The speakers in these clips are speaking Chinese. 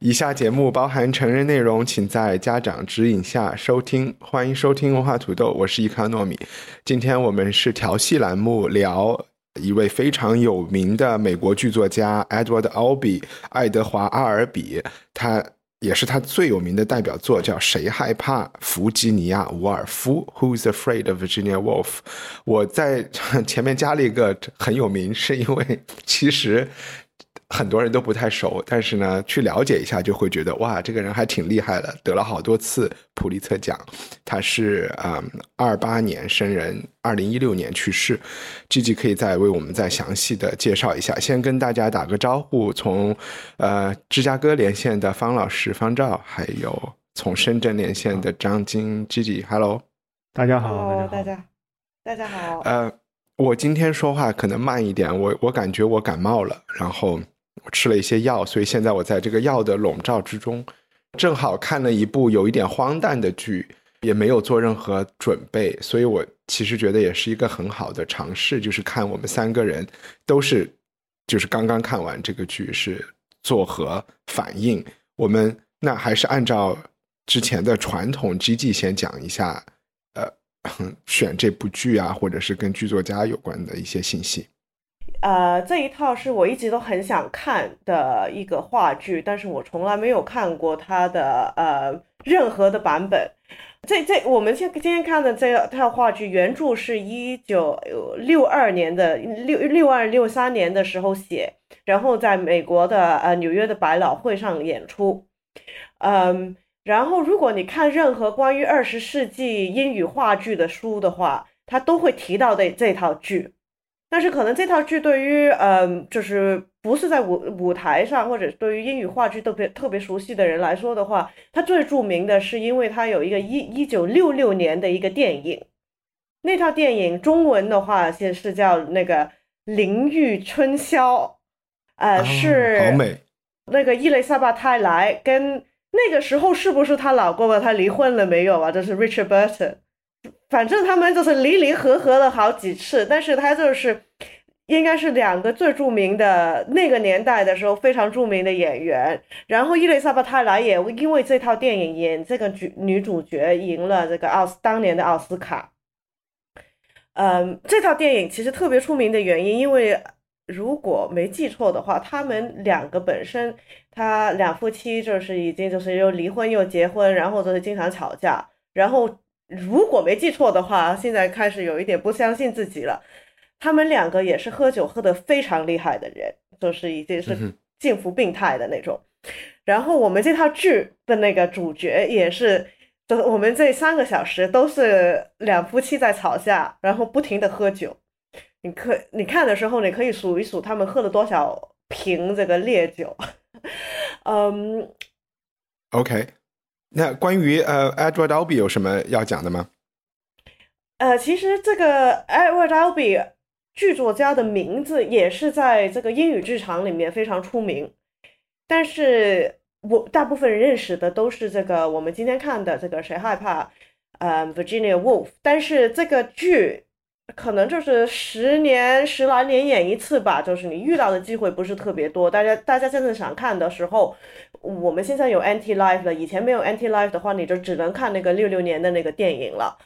以下节目包含成人内容，请在家长指引下收听。欢迎收听文化土豆，我是伊卡糯米。今天我们是调戏栏目，聊一位非常有名的美国剧作家 Edward Albee 爱德华·阿尔比，他也是他最有名的代表作，叫《谁害怕弗吉尼亚·伍尔夫》（Who's Afraid of Virginia Woolf）。我在 前面加了一个很有名，是因为其实很多人都不太熟，但是呢，去了解一下就会觉得哇，这个人还挺厉害的，得了好多次普利策奖。他是嗯二八年生人，二零一六年去世。Gigi 可以再为我们再详细的介绍一下。先跟大家打个招呼，从呃芝加哥连线的方老师方照，还有从深圳连线的张晶 Gigi，Hello，大家好，Hello，大家大家大家好。呃，我今天说话可能慢一点，我我感觉我感冒了，然后我吃了一些药，所以现在我在这个药的笼罩之中，正好看了一部有一点荒诞的剧，也没有做任何准备，所以我其实觉得也是一个很好的尝试，就是看我们三个人都是就是刚刚看完这个剧是作何反应。我们那还是按照之前的传统，G G 先讲一下，呃，选这部剧啊，或者是跟剧作家有关的一些信息。呃，这一套是我一直都很想看的一个话剧，但是我从来没有看过它的呃任何的版本。这这我们现今天看的这套话剧，原著是一九六二年的六六二六三年的时候写，然后在美国的呃纽约的百老汇上演出。嗯，然后如果你看任何关于二十世纪英语话剧的书的话，它都会提到的这套剧。但是可能这套剧对于嗯，就是不是在舞舞台上，或者对于英语话剧特别特别熟悉的人来说的话，它最著名的是因为它有一个一一九六六年的一个电影，那套电影中文的话先是叫那个《淋浴春宵》，呃，哦是好美，那个伊丽莎白泰莱跟那个时候是不是她老公啊？她离婚了没有啊？这是 Richard Burton。反正他们就是离离合合了好几次，但是他就是应该是两个最著名的那个年代的时候非常著名的演员。然后伊丽莎白泰莱也因为这套电影演这个女女主角赢了这个奥斯当年的奥斯卡。嗯，这套电影其实特别出名的原因，因为如果没记错的话，他们两个本身，他两夫妻就是已经就是又离婚又结婚，然后就是经常吵架，然后如果没记错的话，现在开始有一点不相信自己了。他们两个也是喝酒喝得非常厉害的人，就是已经是近乎病态的那种。然后我们这套剧的那个主角也是，就是我们这三个小时都是两夫妻在吵架，然后不停的喝酒。你可你看的时候，你可以数一数他们喝了多少瓶这个烈酒。嗯，OK，那关于呃 Edward Albee 有什么要讲的吗？呃，其实这个 Edward Albee 剧作家的名字也是在这个英语剧场里面非常出名，但是我大部分认识的都是这个我们今天看的这个谁害怕，呃，Virginia Woolf，但是这个剧可能就是十年十来年演一次吧，就是你遇到的机会不是特别多，大家大家真正想看的时候，我们现在有 Anti Life 了，以前没有 Anti Life 的话，你就只能看那个六六年的那个电影了。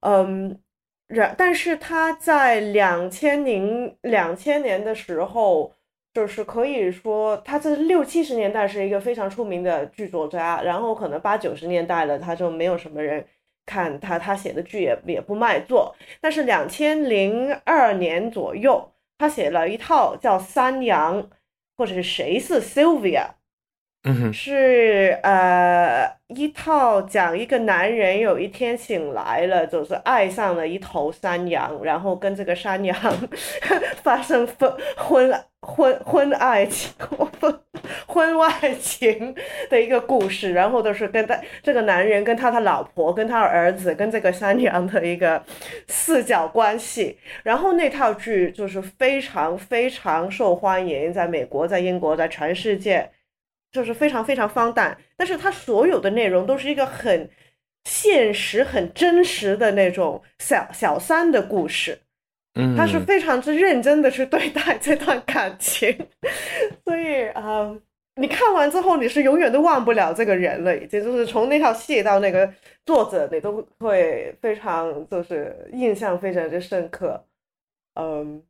嗯，然但是他在两千零两千年的时候，就是可以说他在六七十年代是一个非常出名的剧作家，然后可能八九十年代了，他就没有什么人看他，他写的剧也也不卖座。但是两千零二年左右，他写了一套叫《三阳》，或者是谁是 Sylvia，是呃一套讲一个男人有一天醒来了，就是爱上了一头山羊，然后跟这个山羊发生婚婚婚婚爱情、婚婚外情的一个故事，然后都是跟他这个男人跟他的老婆、跟他儿子、跟这个山羊的一个四角关系。然后那套剧就是非常非常受欢迎，在美国、在英国、在全世界，就是非常非常荒诞。但是它所有的内容都是一个很现实、很真实的那种小小三的故事。嗯他是非常之认真的去对待 这段感情，所以啊，你看完之后你是永远都忘不了这个人了，已经就是从那套戏到那个作者，你都会非常就是印象非常之深刻。嗯，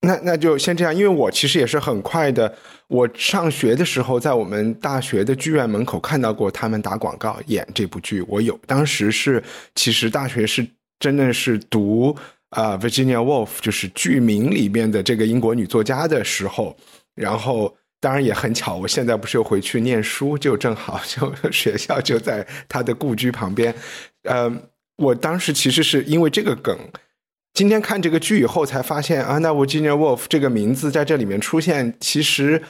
那那就先这样，因为我其实也是很快的，我上学的时候在我们大学的剧院门口看到过他们打广告演这部剧，我有，当时是其实大学是真的是读。啊，Virginia Woolf 就是剧名里面的这个英国女作家的时候，然后当然也很巧，我现在不是又回去念书，就正好就 学校就在她的故居旁边。呃，我当时其实是因为这个梗，今天看这个剧以后才发现啊，那 Virginia Wolf 这个名字在这里面出现，其实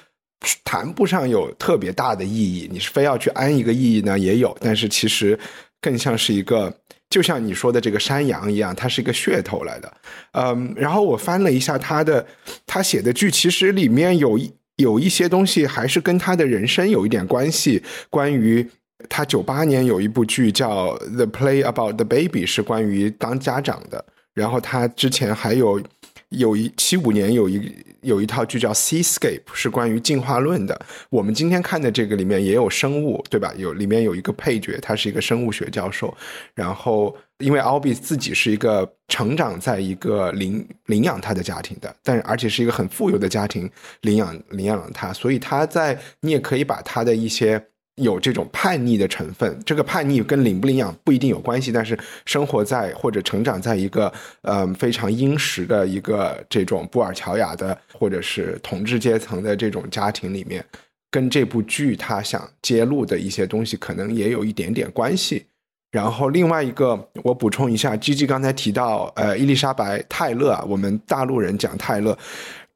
谈不上有特别大的意义。你是非要去安一个意义呢，也有，但是其实更像是一个。就像你说的这个山羊一样，它是一个噱头来的，嗯，然后我翻了一下他的他写的剧，其实里面有有一些东西还是跟他的人生有一点关系。关于他九八年有一部剧叫《The Play About the Baby》，是关于当家长的。然后他之前还有。有一七五年有一有一套剧叫《Seascape》，是关于进化论的。我们今天看的这个里面也有生物，对吧？有里面有一个配角，他是一个生物学教授。然后，因为奥比自己是一个成长在一个领领养他的家庭的，但是而且是一个很富有的家庭领养领养了他，所以他在你也可以把他的一些。有这种叛逆的成分，这个叛逆跟领不领养不一定有关系，但是生活在或者成长在一个呃非常殷实的一个这种布尔乔亚的或者是统治阶层的这种家庭里面，跟这部剧他想揭露的一些东西可能也有一点点关系。然后另外一个，我补充一下，G G 刚才提到呃伊丽莎白泰勒啊，我们大陆人讲泰勒。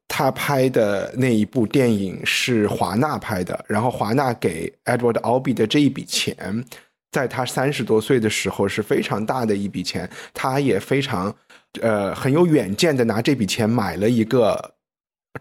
他拍的那一部电影是华纳拍的，然后华纳给 Edward Albee 的这一笔钱，在他三十多岁的时候是非常大的一笔钱，他也非常呃很有远见的拿这笔钱买了一个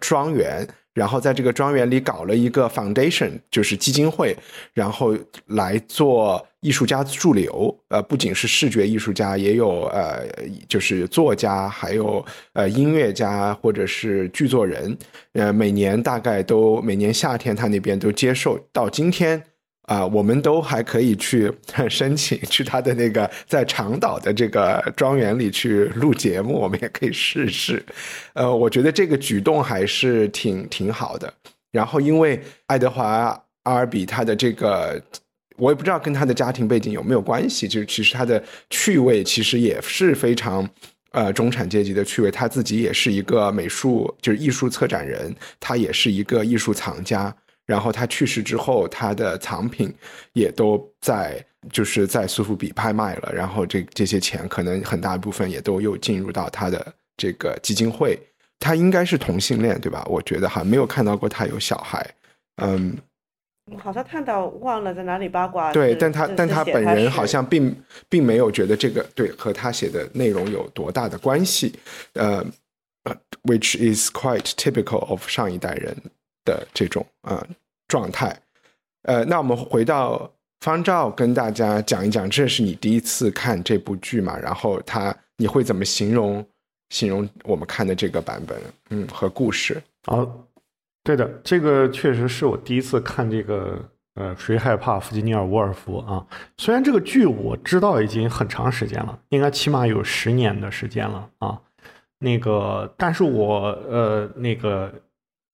庄园。然后在这个庄园里搞了一个 foundation，就是基金会，然后来做艺术家驻留。呃，不仅是视觉艺术家，也有呃，就是作家，还有呃音乐家或者是剧作人。呃，每年大概都每年夏天他那边都接受到今天。啊，我们都还可以去 申请去他的那个 在长岛的这个庄园里去录节目，我们也可以试试。呃，我觉得这个举动还是挺挺好的。然后，因为爱德华阿尔比他的这个，我也不知道跟他的家庭背景有没有关系，就是其实他的趣味其实也是非常呃中产阶级的趣味。他自己也是一个美术，就是艺术策展人，他也是一个艺术藏家。然后他去世之后，他的藏品也都在就是在苏富比拍卖了。然后这这些钱可能很大一部分也都又进入到他的这个基金会。他应该是同性恋，对吧？我觉得哈，没有看到过他有小孩。嗯，好像看到忘了在哪里八卦。对，但他但他本人好像并并没有觉得这个对和他写的内容有多大的关系。呃，which is quite typical of 上一代人。的这种啊状态，呃，那我们回到方照，跟大家讲一讲，这是你第一次看这部剧嘛？然后他你会怎么形容形容我们看的这个版本？嗯，和故事。啊，对的，这个确实是我第一次看这个。呃，谁害怕弗吉尼尔·沃尔夫啊？虽然这个剧我知道已经很长时间了，应该起码有十年的时间了啊。那个，但是我呃那个。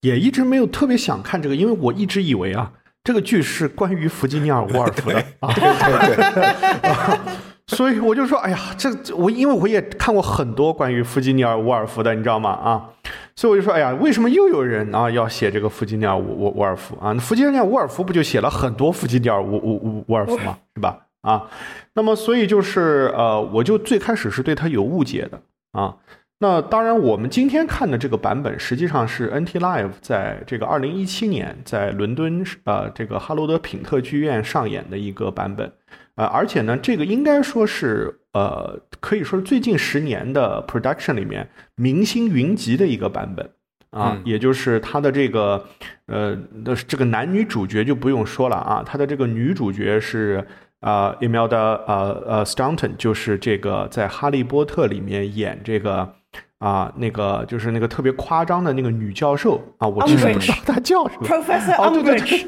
也一直没有特别想看这个，因为我一直以为啊，这个剧是关于弗吉尼尔·沃尔夫的啊，对对对，所以我就说，哎呀，这我因为我也看过很多关于弗吉尼尔·沃尔夫的，你知道吗？啊，所以我就说，哎呀，为什么又有人啊要写这个弗吉尼尔·沃沃尔夫啊？弗吉尼亚·沃尔夫不就写了很多弗吉尼亚·沃沃沃沃尔夫吗？是吧？啊，那么所以就是呃，我就最开始是对他有误解的啊。那当然，我们今天看的这个版本实际上是 NT Live 在这个二零一七年在伦敦呃这个哈罗德品特剧院上演的一个版本，呃，而且呢，这个应该说是呃可以说是最近十年的 production 里面明星云集的一个版本啊，也就是他的这个呃的这个男女主角就不用说了啊，他的这个女主角是。啊，Imelda 呃呃 Staunton 就是这个在《哈利波特》里面演这个啊那个就是那个特别夸张的那个女教授啊，我其实不知道她叫什么，Professor Umbridge，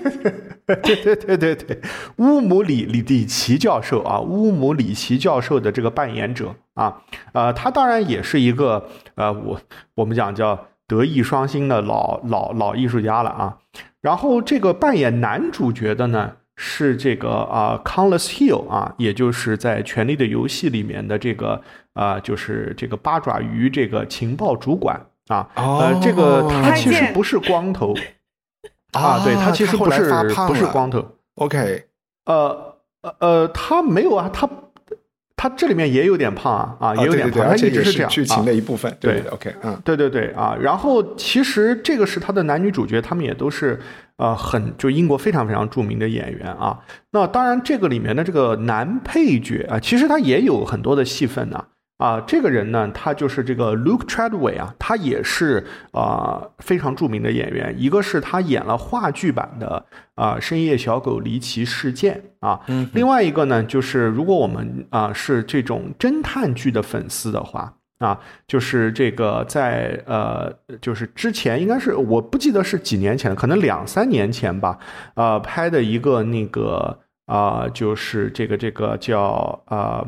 对对对对 对，乌姆里里里奇教授啊，乌姆里奇教授的这个扮演者啊，呃，他当然也是一个呃我我们讲叫德艺双馨的老老老艺术家了啊，然后这个扮演男主角的呢。是这个啊 c o n l e s s Hill 啊，也就是在《权力的游戏》里面的这个啊，就是这个八爪鱼这个情报主管啊。呃，这个他其实不是光头 啊，对他其实不是不是光头。OK，呃呃呃，他没有啊，他他这里面也有点胖啊啊，也有点胖，他一直是这样。剧情的一部分。对，OK，嗯，对对对啊，然后其实这个是他的男女主角，他们也都是。呃，很就英国非常非常著名的演员啊。那当然，这个里面的这个男配角啊，其实他也有很多的戏份呢。啊，这个人呢，他就是这个 Luke Treadway 啊，他也是啊非常著名的演员。一个是他演了话剧版的啊《深夜小狗离奇事件》啊，另外一个呢，就是如果我们啊是这种侦探剧的粉丝的话。啊，就是这个在呃，就是之前应该是我不记得是几年前，可能两三年前吧，呃，拍的一个那个啊，就是这个这个叫啊。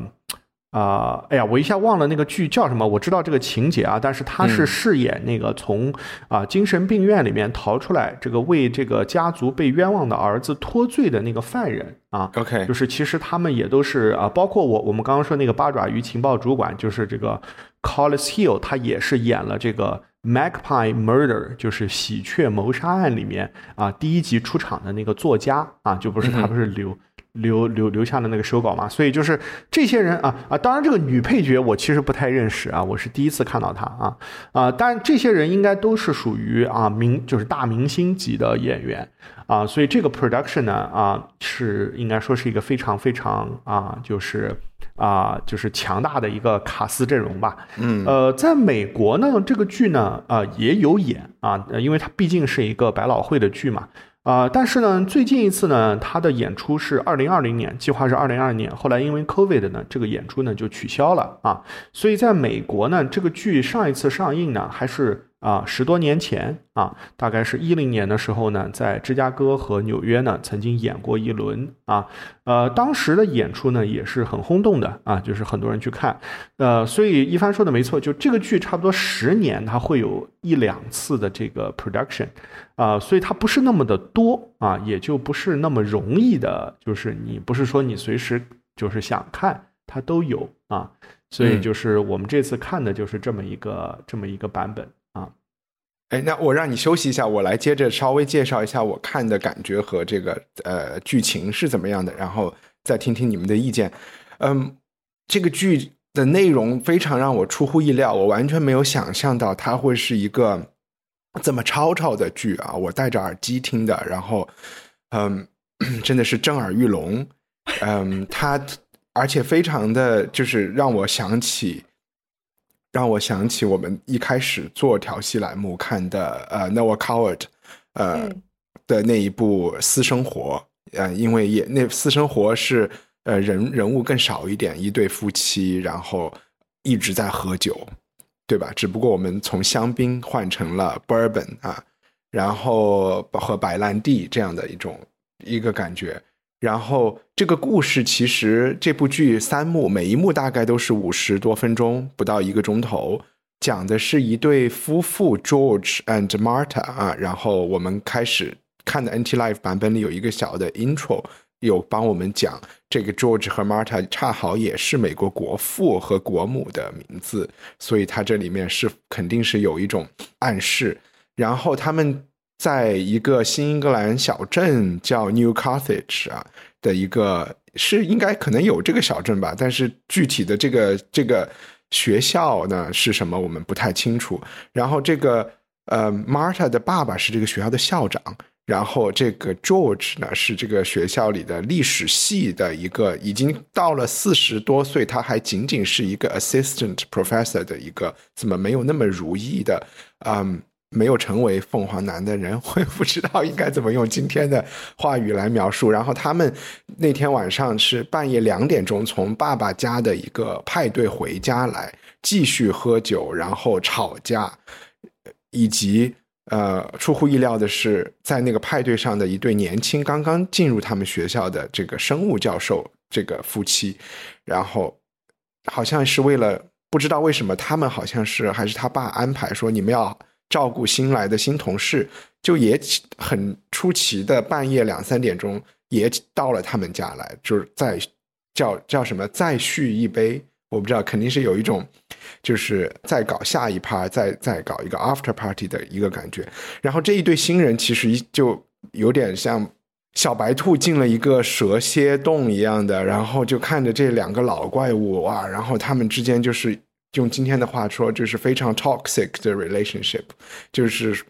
啊，哎呀，我一下忘了那个剧叫什么。我知道这个情节啊，但是他是饰演那个从啊精神病院里面逃出来，这个为这个家族被冤枉的儿子脱罪的那个犯人啊。OK，就是其实他们也都是啊，包括我我们刚刚说那个八爪鱼情报主管，就是这个 Collis Hill，他也是演了这个 Magpie Murder，就是喜鹊谋杀案里面啊第一集出场的那个作家啊，就不是他不是留。留留留下的那个手稿嘛，所以就是这些人啊啊，当然这个女配角我其实不太认识啊，我是第一次看到她啊啊，但这些人应该都是属于啊明就是大明星级的演员啊，所以这个 production 呢啊是应该说是一个非常非常啊就是啊就是强大的一个卡斯阵容吧，嗯呃，在美国呢这个剧呢啊也有演啊，因为它毕竟是一个百老汇的剧嘛。啊，但是呢，最近一次呢，他的演出是二零二零年，计划是二零二二年，后来因为 COVID 呢，这个演出呢就取消了啊，所以在美国呢，这个剧上一次上映呢还是。啊，十多年前啊，大概是一零年的时候呢，在芝加哥和纽约呢，曾经演过一轮啊，呃，当时的演出呢也是很轰动的啊，就是很多人去看，呃，所以一帆说的没错，就这个剧差不多十年它会有一两次的这个 production，啊，所以它不是那么的多啊，也就不是那么容易的，就是你不是说你随时就是想看它都有啊，所以就是我们这次看的就是这么一个这么一个版本。哎，那我让你休息一下，我来接着稍微介绍一下我看的感觉和这个呃剧情是怎么样的，然后再听听你们的意见。嗯，这个剧的内容非常让我出乎意料，我完全没有想象到它会是一个这么吵吵的剧啊！我戴着耳机听的，然后嗯，真的是震耳欲聋。嗯，它而且非常的就是让我想起。让我想起我们一开始做调戏栏目看的呃 Noah Coward 呃的那一部私生活，呃，因为也那私生活是呃人人物更少一点，一对夫妻，然后一直在喝酒，对吧？只不过我们从香槟换成了 Bourbon 啊，然后和白兰地这样的一种一个感觉。然后这个故事其实这部剧三幕，每一幕大概都是五十多分钟，不到一个钟头，讲的是一对夫妇 George and Marta 啊。然后我们开始看的 NT Live 版本里有一个小的 intro，有帮我们讲这个 George 和 Marta 恰好也是美国国父和国母的名字，所以它这里面是肯定是有一种暗示。然后他们。在一个新英格兰小镇叫 New Carthage 啊的一个，是应该可能有这个小镇吧，但是具体的这个这个学校呢是什么，我们不太清楚。然后这个呃，Marta 的爸爸是这个学校的校长。然后这个 George 呢，是这个学校里的历史系的一个，已经到了四十多岁，他还仅仅是一个 assistant professor 的一个，怎么没有那么如意的，嗯，没有成为凤凰男的人，我也不知道应该怎么用今天的话语来描述。然后他们那天晚上是半夜两点钟从爸爸家的一个派对回家来，继续喝酒，然后吵架，以及。呃，出乎意料的是，在那个派对上的一对年轻、刚刚进入他们学校的这个生物教授这个夫妻，然后好像是为了不知道为什么，他们好像是还是他爸安排说你们要照顾新来的新同事，就也很出奇的半夜两三点钟也到了他们家来，就是在叫叫什么再续一杯。我不知道，肯定是有一种，就是再搞下一趴，再再搞一个 after party 的一个感觉。然后这一对新人其实就有点像小白兔进了一个蛇蝎洞一样的，然后就看着这两个老怪物哇，然后他们之间就是用今天的话说，就是非常 toxic 的 relationship，就是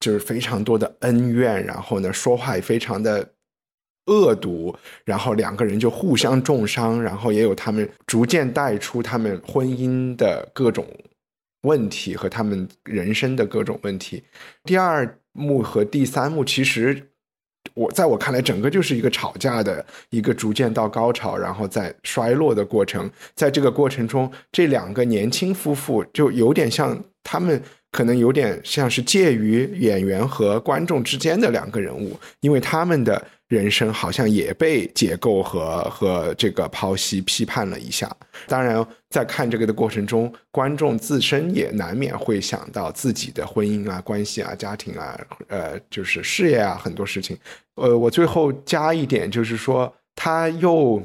就是非常多的恩怨，然后呢说话也非常的。恶毒，然后两个人就互相重伤，然后也有他们逐渐带出他们婚姻的各种问题和他们人生的各种问题。第二幕和第三幕，其实我在我看来，整个就是一个吵架的一个逐渐到高潮，然后再衰落的过程。在这个过程中，这两个年轻夫妇就有点像他们，可能有点像是介于演员和观众之间的两个人物，因为他们的。人生好像也被解构和和这个剖析批判了一下。当然，在看这个的过程中，观众自身也难免会想到自己的婚姻啊、关系啊、家庭啊，呃，就是事业啊，很多事情。呃，我最后加一点，就是说，他又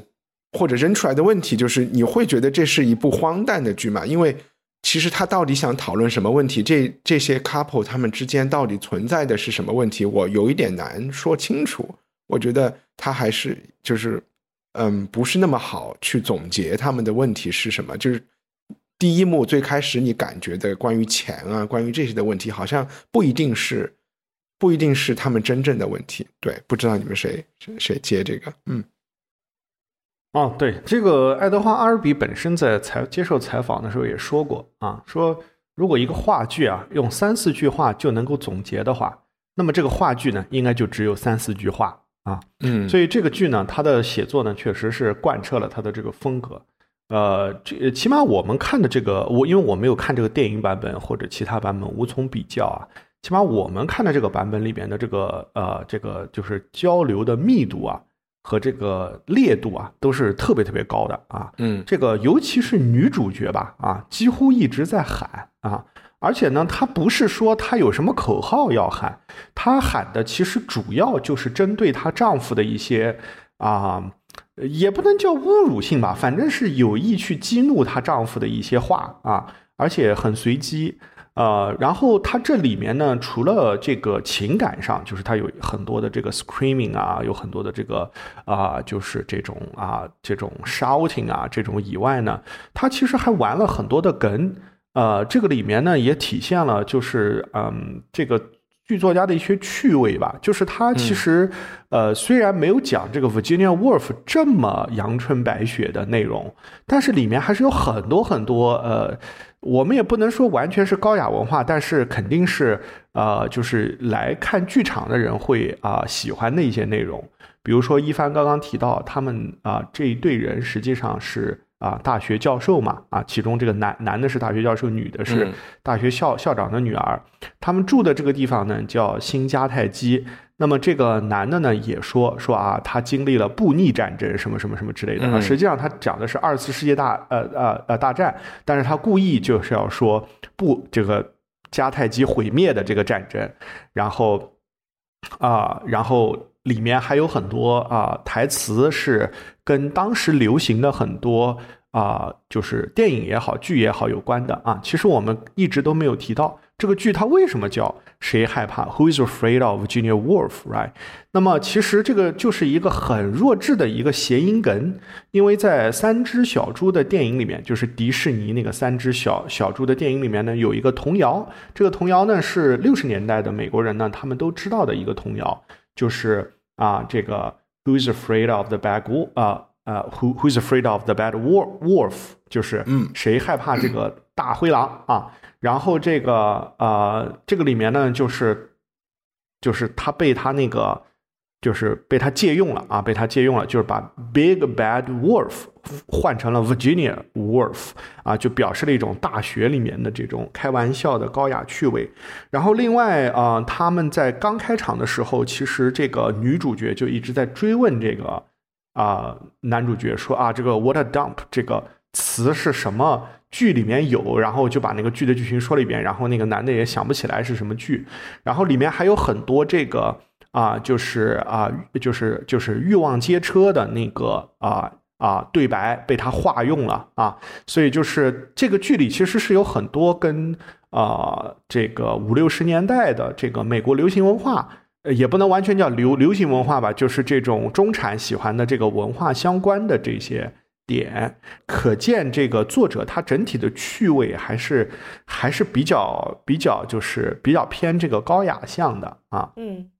或者扔出来的问题，就是你会觉得这是一部荒诞的剧吗？因为其实他到底想讨论什么问题？这这些 couple 他们之间到底存在的是什么问题？我有一点难说清楚。我觉得他还是就是，嗯，不是那么好去总结他们的问题是什么。就是第一幕最开始你感觉的关于钱啊，关于这些的问题，好像不一定是，不一定是他们真正的问题。对，不知道你们谁谁接这个？嗯，哦，对，这个爱德华阿尔比本身在采接受采访的时候也说过啊，说如果一个话剧啊用三四句话就能够总结的话，那么这个话剧呢应该就只有三四句话。啊，嗯，所以这个剧呢，它的写作呢，确实是贯彻了它的这个风格。呃，这起码我们看的这个，我因为我没有看这个电影版本或者其他版本，无从比较啊。起码我们看的这个版本里边的这个呃，这个就是交流的密度啊和这个烈度啊，都是特别特别高的啊。嗯，这个尤其是女主角吧，啊，几乎一直在喊啊。而且呢，他不是说他有什么口号要喊，他喊的其实主要就是针对她丈夫的一些啊，也不能叫侮辱性吧，反正是有意去激怒她丈夫的一些话啊，而且很随机。呃，然后他这里面呢，除了这个情感上，就是他有很多的这个 screaming 啊，有很多的这个啊，就是这种啊，这种 shouting 啊，这种以外呢，他其实还玩了很多的梗。呃，这个里面呢也体现了，就是嗯，这个剧作家的一些趣味吧。就是他其实，呃，虽然没有讲这个 Virginia Woolf 这么阳春白雪的内容，但是里面还是有很多很多，呃，我们也不能说完全是高雅文化，但是肯定是，呃，就是来看剧场的人会啊喜欢的一些内容。比如说一帆刚刚提到，他们啊这一对人实际上是。啊，大学教授嘛，啊，其中这个男男的是大学教授，女的是大学校校长的女儿。他们住的这个地方呢，叫新迦太基。那么这个男的呢，也说说啊，他经历了布匿战争，什么什么什么之类的。啊，实际上他讲的是二次世界大呃呃呃大战，但是他故意就是要说不这个迦太基毁灭的这个战争。然后啊，然后里面还有很多啊台词是。跟当时流行的很多啊，就是电影也好，剧也好有关的啊，其实我们一直都没有提到。这个剧它为什么叫谁害怕？Who is afraid of Virginia Woolf？Right？那么其实这个就是一个很弱智的一个谐音梗，因为在三只小猪的电影里面，就是迪士尼那个三只小小猪的电影里面呢，有一个童谣。这个童谣呢是六十年代的美国人呢他们都知道的一个童谣，就是啊这个 Who is afraid of the bad wolf？啊啊 Who Who is afraid of the bad wolf？就是嗯谁害怕这个大灰狼啊？然后这个呃，这个里面呢，就是就是他被他那个就是被他借用了啊，被他借用了，就是把 Big Bad Wolf 换成了 Virginia Wolf 啊，就表示了一种大学里面的这种开玩笑的高雅趣味。然后另外啊，他们在刚开场的时候，其实这个女主角就一直在追问这个啊男主角说啊，这个 What a dump 这个词是什么？剧里面有，然后就把那个剧的剧情说了一遍，然后那个男的也想不起来是什么剧，然后里面还有很多这个啊，就是啊，就是就是欲望街车的那个啊啊对白被他化用了啊，所以就是这个剧里其实是有很多跟啊这个五六十年代的这个美国流行文化，也不能完全叫流流行文化吧，就是这种中产喜欢的这个文化相关的这些。点可见，这个作者他整体的趣味还是还是比较比较，就是比较偏这个高雅向的啊。嗯，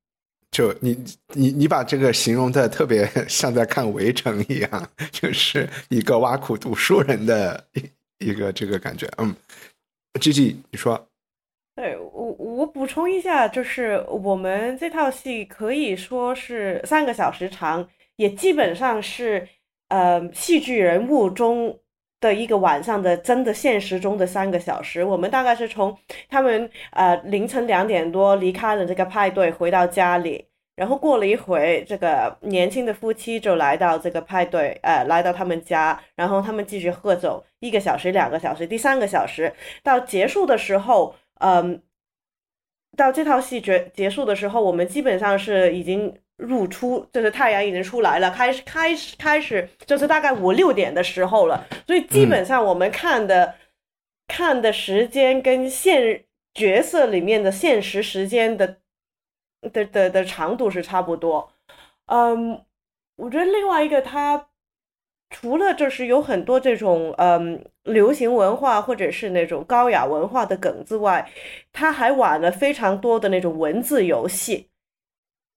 就你你你把这个形容的特别 像在看《围城》一样，就是一个挖苦读书人的一个这个感觉。嗯，G G，你说？对我我补充一下，就是我们这套戏可以说是三个小时长，也基本上是。呃，戏剧人物中的一个晚上的真的现实中的三个小时，我们大概是从他们呃凌晨两点多离开了这个派对，回到家里，然后过了一会，这个年轻的夫妻就来到这个派对，呃，来到他们家，然后他们继续喝酒，一个小时、两个小时，第三个小时。到结束的时候，嗯，到这套戏结结束的时候，我们基本上是已经。入出就是太阳已经出来了，开始开始开始就是大概五六点的时候了，所以基本上我们看的看的时间跟现角色里面的现实时间的的的的长度是差不多。嗯，我觉得另外一个它除了就是有很多这种嗯流行文化或者是那种高雅文化的梗之外，它还玩了非常多的那种文字游戏。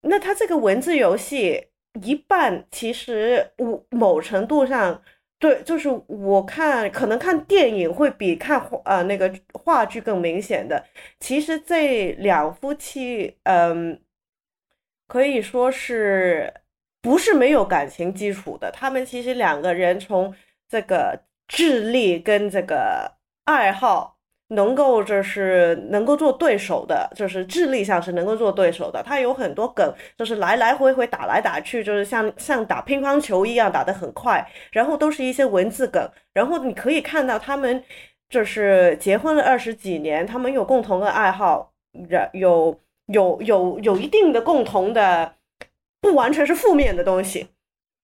那它这个文字游戏一半，其实我某程度上对，就是我看可能看电影会比看呃那个话剧更明显的。其实这两夫妻，嗯，可以说是不是没有感情基础的？他们其实两个人从这个智力跟这个爱好。能够就是能够做对手的，就是智力上是能够做对手的。他有很多梗，就是来来回回打来打去，就是像像打乒乓球一样打得很快。然后都是一些文字梗。然后你可以看到他们就是结婚了二十几年，他们有共同的爱好，然有有有有一定的共同的，不完全是负面的东西。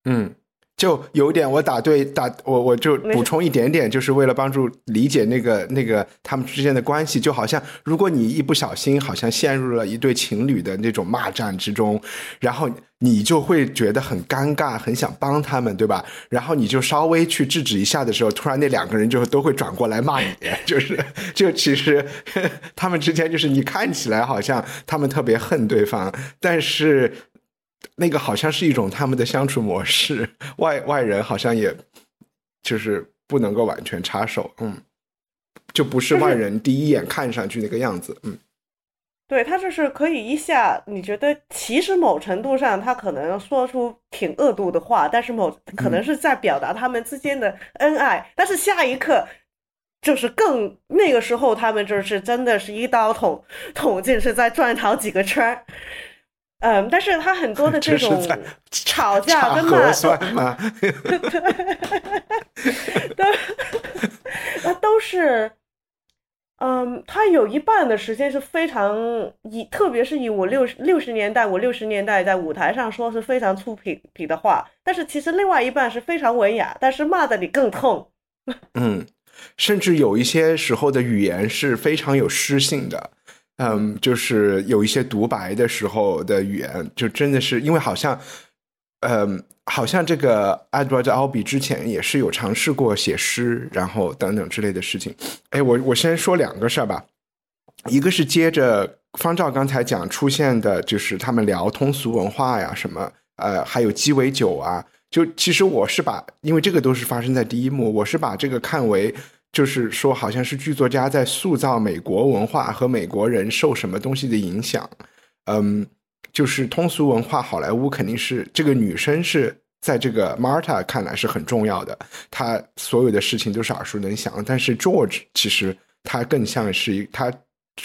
嗯。就有点，我打对打我我就补充一点点，就是为了帮助理解那个那个他们之间的关系，就好像如果你一不小心好像陷入了一对情侣的那种骂战之中，然后你就会觉得很尴尬，很想帮他们，对吧？然后你就稍微去制止一下的时候，突然那两个人就都会转过来骂你，就是 就其实 他们之间就是你看起来好像他们特别恨对方，但是。那个好像是一种他们的相处模式，外外人好像也就是不能够完全插手，嗯，就不是外人第一眼看上去那个样子，嗯，对他就是可以一下，你觉得其实某程度上他可能说出挺恶毒的话，但是某可能是在表达他们之间的恩爱，但是下一刻就是更那个时候他们就是真的是一刀捅捅进，是在转好几个圈儿。嗯，但是他很多的这种吵架跟骂嘛，都那都是，嗯，他有一半的时间是非常以，特别是以我六十六十年代，我六十年代在舞台上说是非常粗鄙鄙的话，但是其实另外一半是非常文雅，但是骂的你更痛。嗯。甚至有一些时候的语言是非常有诗性的。嗯，就是有一些独白的时候的语言，就真的是因为好像，嗯，好像这个 Edward Albee 之前也是有尝试过写诗，然后等等之类的事情。哎，我我先说两个事儿吧，一个是接着方照刚才讲出现的，就是他们聊通俗文化呀什么，呃，还有鸡尾酒啊，就其实我是把，因为这个都是发生在第一幕，我是把这个看为。就是说，好像是剧作家在塑造美国文化和美国人受什么东西的影响。嗯，就是通俗文化，好莱坞肯定是这个女生是在这个 Marta 看来是很重要的，她所有的事情都是耳熟能详。但是 George 其实他更像是一，他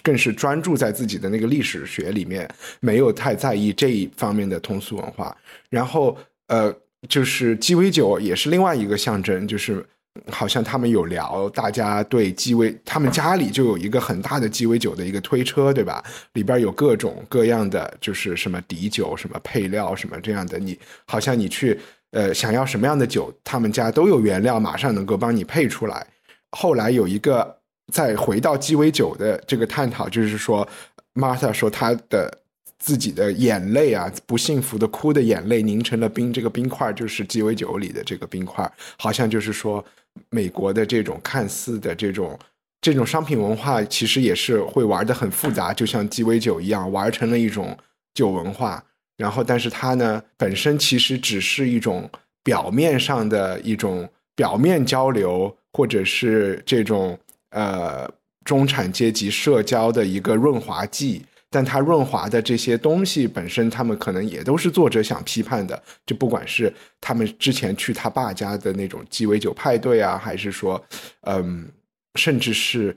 更是专注在自己的那个历史学里面，没有太在意这一方面的通俗文化。然后，呃，就是鸡尾酒也是另外一个象征，就是。好像他们有聊，大家对鸡尾，他们家里就有一个很大的鸡尾酒的一个推车，对吧？里边有各种各样的，就是什么底酒、什么配料、什么这样的。你好像你去呃想要什么样的酒，他们家都有原料，马上能够帮你配出来。后来有一个再回到鸡尾酒的这个探讨，就是说，Martha 说她的。自己的眼泪啊，不幸福的哭的眼泪凝成了冰，这个冰块就是鸡尾酒里的这个冰块，好像就是说，美国的这种看似的这种这种商品文化，其实也是会玩的很复杂，就像鸡尾酒一样，玩成了一种酒文化。然后，但是它呢，本身其实只是一种表面上的一种表面交流，或者是这种呃中产阶级社交的一个润滑剂。但它润滑的这些东西本身，他们可能也都是作者想批判的。就不管是他们之前去他爸家的那种鸡尾酒派对啊，还是说，嗯，甚至是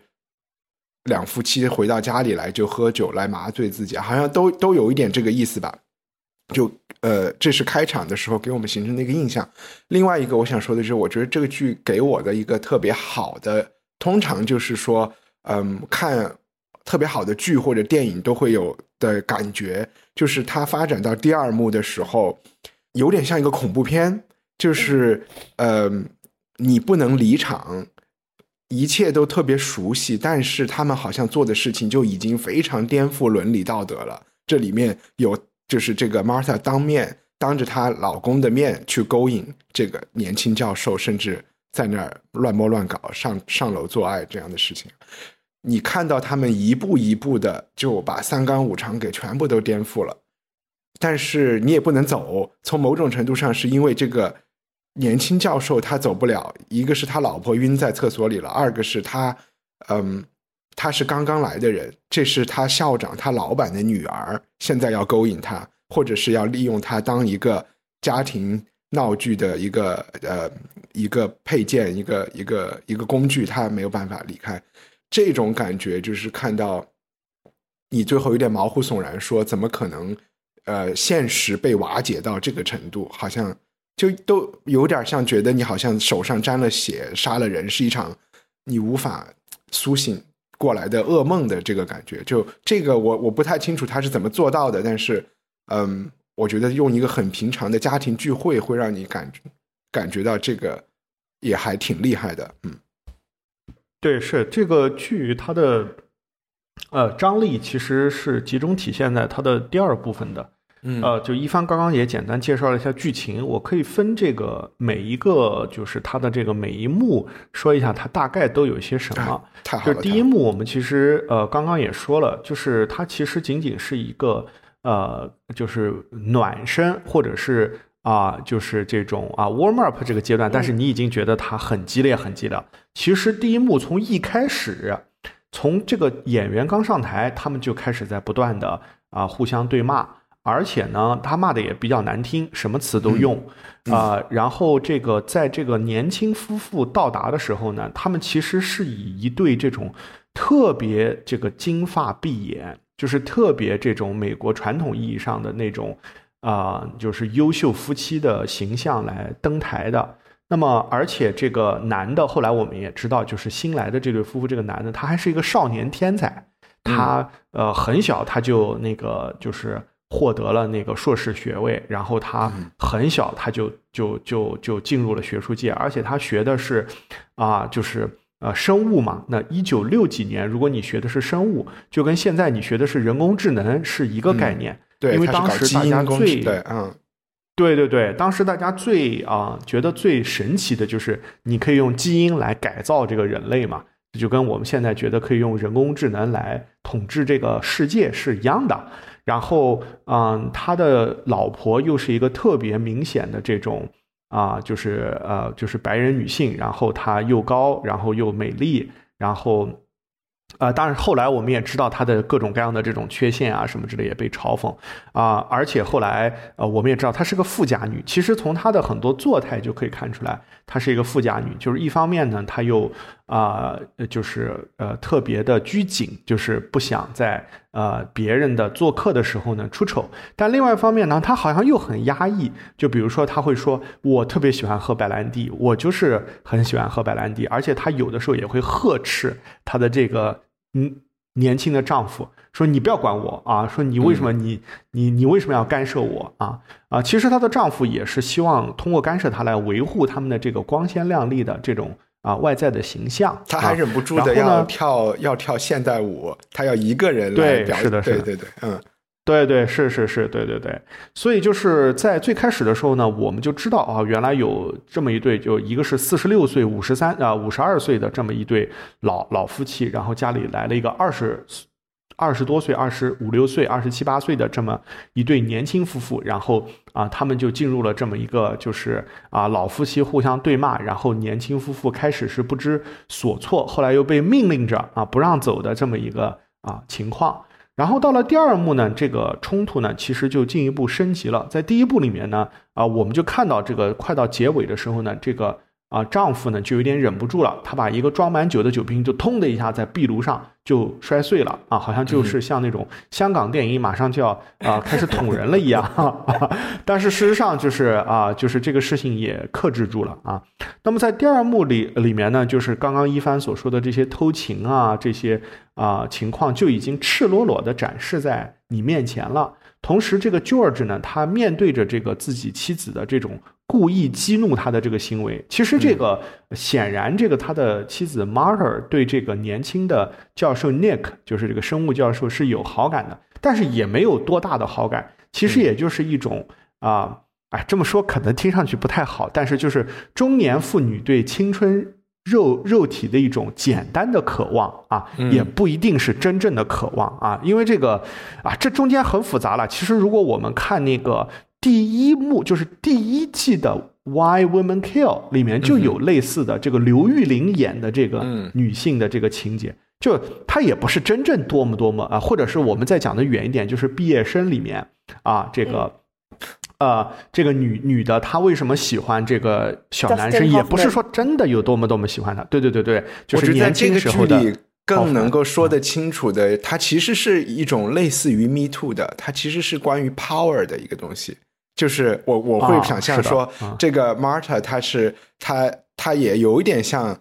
两夫妻回到家里来就喝酒来麻醉自己，好像都都有一点这个意思吧。就呃，这是开场的时候给我们形成的一个印象。另外一个我想说的是，我觉得这个剧给我的一个特别好的，通常就是说，嗯，看。特别好的剧或者电影都会有的感觉，就是它发展到第二幕的时候，有点像一个恐怖片，就是呃，你不能离场，一切都特别熟悉，但是他们好像做的事情就已经非常颠覆伦理道德了。这里面有就是这个 Martha 当面当着她老公的面去勾引这个年轻教授，甚至在那儿乱摸乱搞、上上楼做爱这样的事情。你看到他们一步一步的就把三纲五常给全部都颠覆了，但是你也不能走。从某种程度上，是因为这个年轻教授他走不了，一个是他老婆晕在厕所里了，二个是他，嗯，他是刚刚来的人，这是他校长他老板的女儿，现在要勾引他，或者是要利用他当一个家庭闹剧的一个呃一个配件，一个一个一个工具，他没有办法离开。这种感觉就是看到你最后有点毛骨悚然，说怎么可能？呃，现实被瓦解到这个程度，好像就都有点像觉得你好像手上沾了血，杀了人，是一场你无法苏醒过来的噩梦的这个感觉。就这个，我我不太清楚他是怎么做到的，但是，嗯，我觉得用一个很平常的家庭聚会，会让你感感觉到这个也还挺厉害的，嗯。对，是这个剧它的呃张力其实是集中体现在它的第二部分的。嗯，呃，就一帆刚刚也简单介绍了一下剧情，我可以分这个每一个就是它的这个每一幕说一下，它大概都有些什么。太好了。就第一幕，我们其实呃刚刚也说了，就是它其实仅仅是一个呃就是暖身或者是。啊，就是这种啊，warm up 这个阶段，但是你已经觉得它很激烈，很激烈。其实第一幕从一开始，从这个演员刚上台，他们就开始在不断的啊互相对骂，而且呢，他骂的也比较难听，什么词都用啊。然后这个在这个年轻夫妇到达的时候呢，他们其实是以一对这种特别这个金发碧眼，就是特别这种美国传统意义上的那种。啊，就是优秀夫妻的形象来登台的。那么，而且这个男的，后来我们也知道，就是新来的这对夫妇，这个男的他还是一个少年天才，他呃很小他就那个就是获得了那个硕士学位，然后他很小他就就就就进入了学术界，而且他学的是啊，就是。呃生物嘛。那一九六几年，如果你学的是生物，就跟现在你学的是人工智能是一个概念。对，因为当时大家最对，嗯，对对对，当时大家最啊觉得最神奇的就是你可以用基因来改造这个人类嘛，就跟我们现在觉得可以用人工智能来统治这个世界是一样的。然后，嗯，他的老婆又是一个特别明显的这种啊，就是呃，就是白人女性，然后她又高，然后又美丽，然后。啊，当然，后来我们也知道她的各种各样的这种缺陷啊，什么之类也被嘲讽啊。而且后来，呃，我们也知道她是个富家女。其实从她的很多作态就可以看出来，她是一个富家女。就是一方面呢，她又啊，就是呃特别的拘谨，就是不想在呃别人的做客的时候呢出丑。但另外一方面呢，她好像又很压抑。就比如说，她会说：“我特别喜欢喝白兰地，我就是很喜欢喝白兰地。”而且她有的时候也会呵斥她的这个。嗯，年轻的丈夫说：“你不要管我啊！说你为什么你你你为什么要干涉我啊啊？其实她的丈夫也是希望通过干涉她来维护他们的这个光鲜亮丽的这种啊外在的形象。他还忍不住的要跳要跳现代舞，他要一个人来表演。对对对，嗯。”对对是是是，对对对，所以就是在最开始的时候呢，我们就知道啊，原来有这么一对，就一个是四十六岁、五十三啊、五十二岁的这么一对老老夫妻，然后家里来了一个二十二十多岁、二十五六岁、二十七八岁的这么一对年轻夫妇，然后啊，他们就进入了这么一个就是啊老夫妻互相对骂，然后年轻夫妇开始是不知所措，后来又被命令着啊不让走的这么一个啊情况。然后到了第二幕呢，这个冲突呢，其实就进一步升级了。在第一部里面呢，啊，我们就看到这个快到结尾的时候呢，这个。啊，丈夫呢就有点忍不住了，他把一个装满酒的酒瓶就通的一下在壁炉上就摔碎了啊，好像就是像那种香港电影马上就要啊开始捅人了一样。但是事实上就是啊，就是这个事情也克制住了啊。那么在第二幕里里面呢，就是刚刚一帆所说的这些偷情啊这些啊情况就已经赤裸裸的展示在你面前了。同时，这个 George 呢，他面对着这个自己妻子的这种。故意激怒他的这个行为，其实这个显然，这个他的妻子 Marta 对这个年轻的教授 Nick，就是这个生物教授是有好感的，但是也没有多大的好感。其实也就是一种啊，哎，这么说可能听上去不太好，但是就是中年妇女对青春肉肉体的一种简单的渴望啊，也不一定是真正的渴望啊，因为这个啊，这中间很复杂了。其实如果我们看那个。第一幕就是第一季的《Why Women Kill》里面就有类似的这个刘玉玲演的这个女性的这个情节，就她也不是真正多么多么啊，或者是我们再讲的远一点，就是《毕业生》里面啊，这个呃，这个女女的她为什么喜欢这个小男生，也不是说真的有多么多么喜欢他。对对对对，就是年轻时候的。更能够说得清楚的，它其实是一种类似于 Me Too 的，它其实是关于 power 的一个东西。就是我我会想象说，这个 Marta 她是她她也有一点像，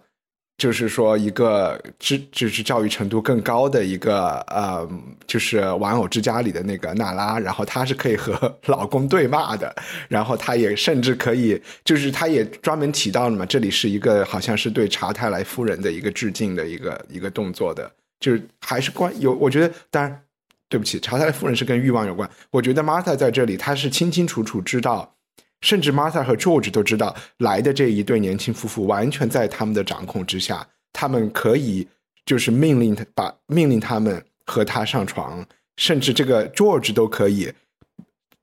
就是说一个知就是教育程度更高的一个呃，就是玩偶之家里的那个娜拉，然后她是可以和 老公对骂的，然后她也甚至可以，就是她也专门提到了嘛，这里是一个好像是对查泰莱夫人的一个致敬的一个一个动作的，就是还是关有，我觉得当然。对不起，查泰夫人是跟欲望有关。我觉得 Martha 在这里，她是清清楚楚知道，甚至 Martha 和 George 都知道，来的这一对年轻夫妇完全在他们的掌控之下，他们可以就是命令他，把命令他们和他上床，甚至这个 George 都可以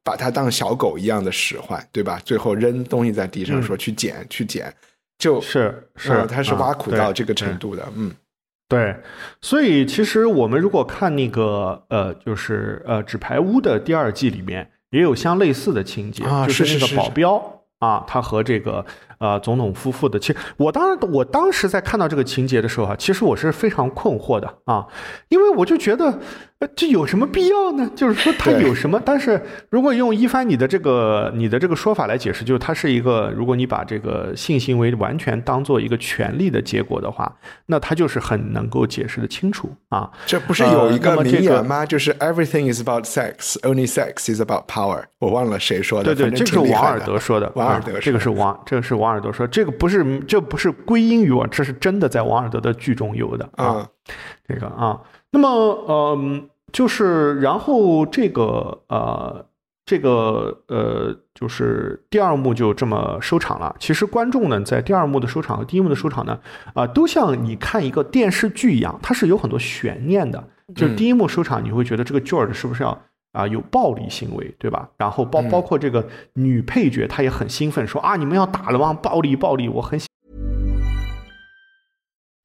把他当小狗一样的使唤，对吧？最后扔东西在地上，说去捡，去捡，就是是，他是挖苦到这个程度的，嗯。对，所以其实我们如果看那个呃，就是呃《纸牌屋》的第二季里面，也有相类似的情节，就是那个保镖啊，他和这个呃总统夫妇的。其实我当然，我当时在看到这个情节的时候啊，其实我是非常困惑的啊，因为我就觉得，呃，这有什么必要呢？就是说它有什么？但是如果用一帆你的这个你的这个说法来解释，就是它是一个，如果你把这个性行为完全当做一个权利的结果的话，那它就是很能够解释的清楚啊。这不是有一个名言吗？就是 Everything is about sex, only sex is about power。我忘了谁说的。对对，这是王尔德说的。王尔德，这个是王，这个是王尔德说，这个不是，这不是归因于我，这是真的在王尔德的剧中有的啊。这个啊，那么呃。就是，然后这个呃，这个呃，就是第二幕就这么收场了。其实观众呢，在第二幕的收场和第一幕的收场呢，啊，都像你看一个电视剧一样，它是有很多悬念的。就是第一幕收场，你会觉得这个 George 是不是要啊有暴力行为，对吧？然后包包括这个女配角，她也很兴奋，说啊，你们要打了吗？暴力暴力，我很。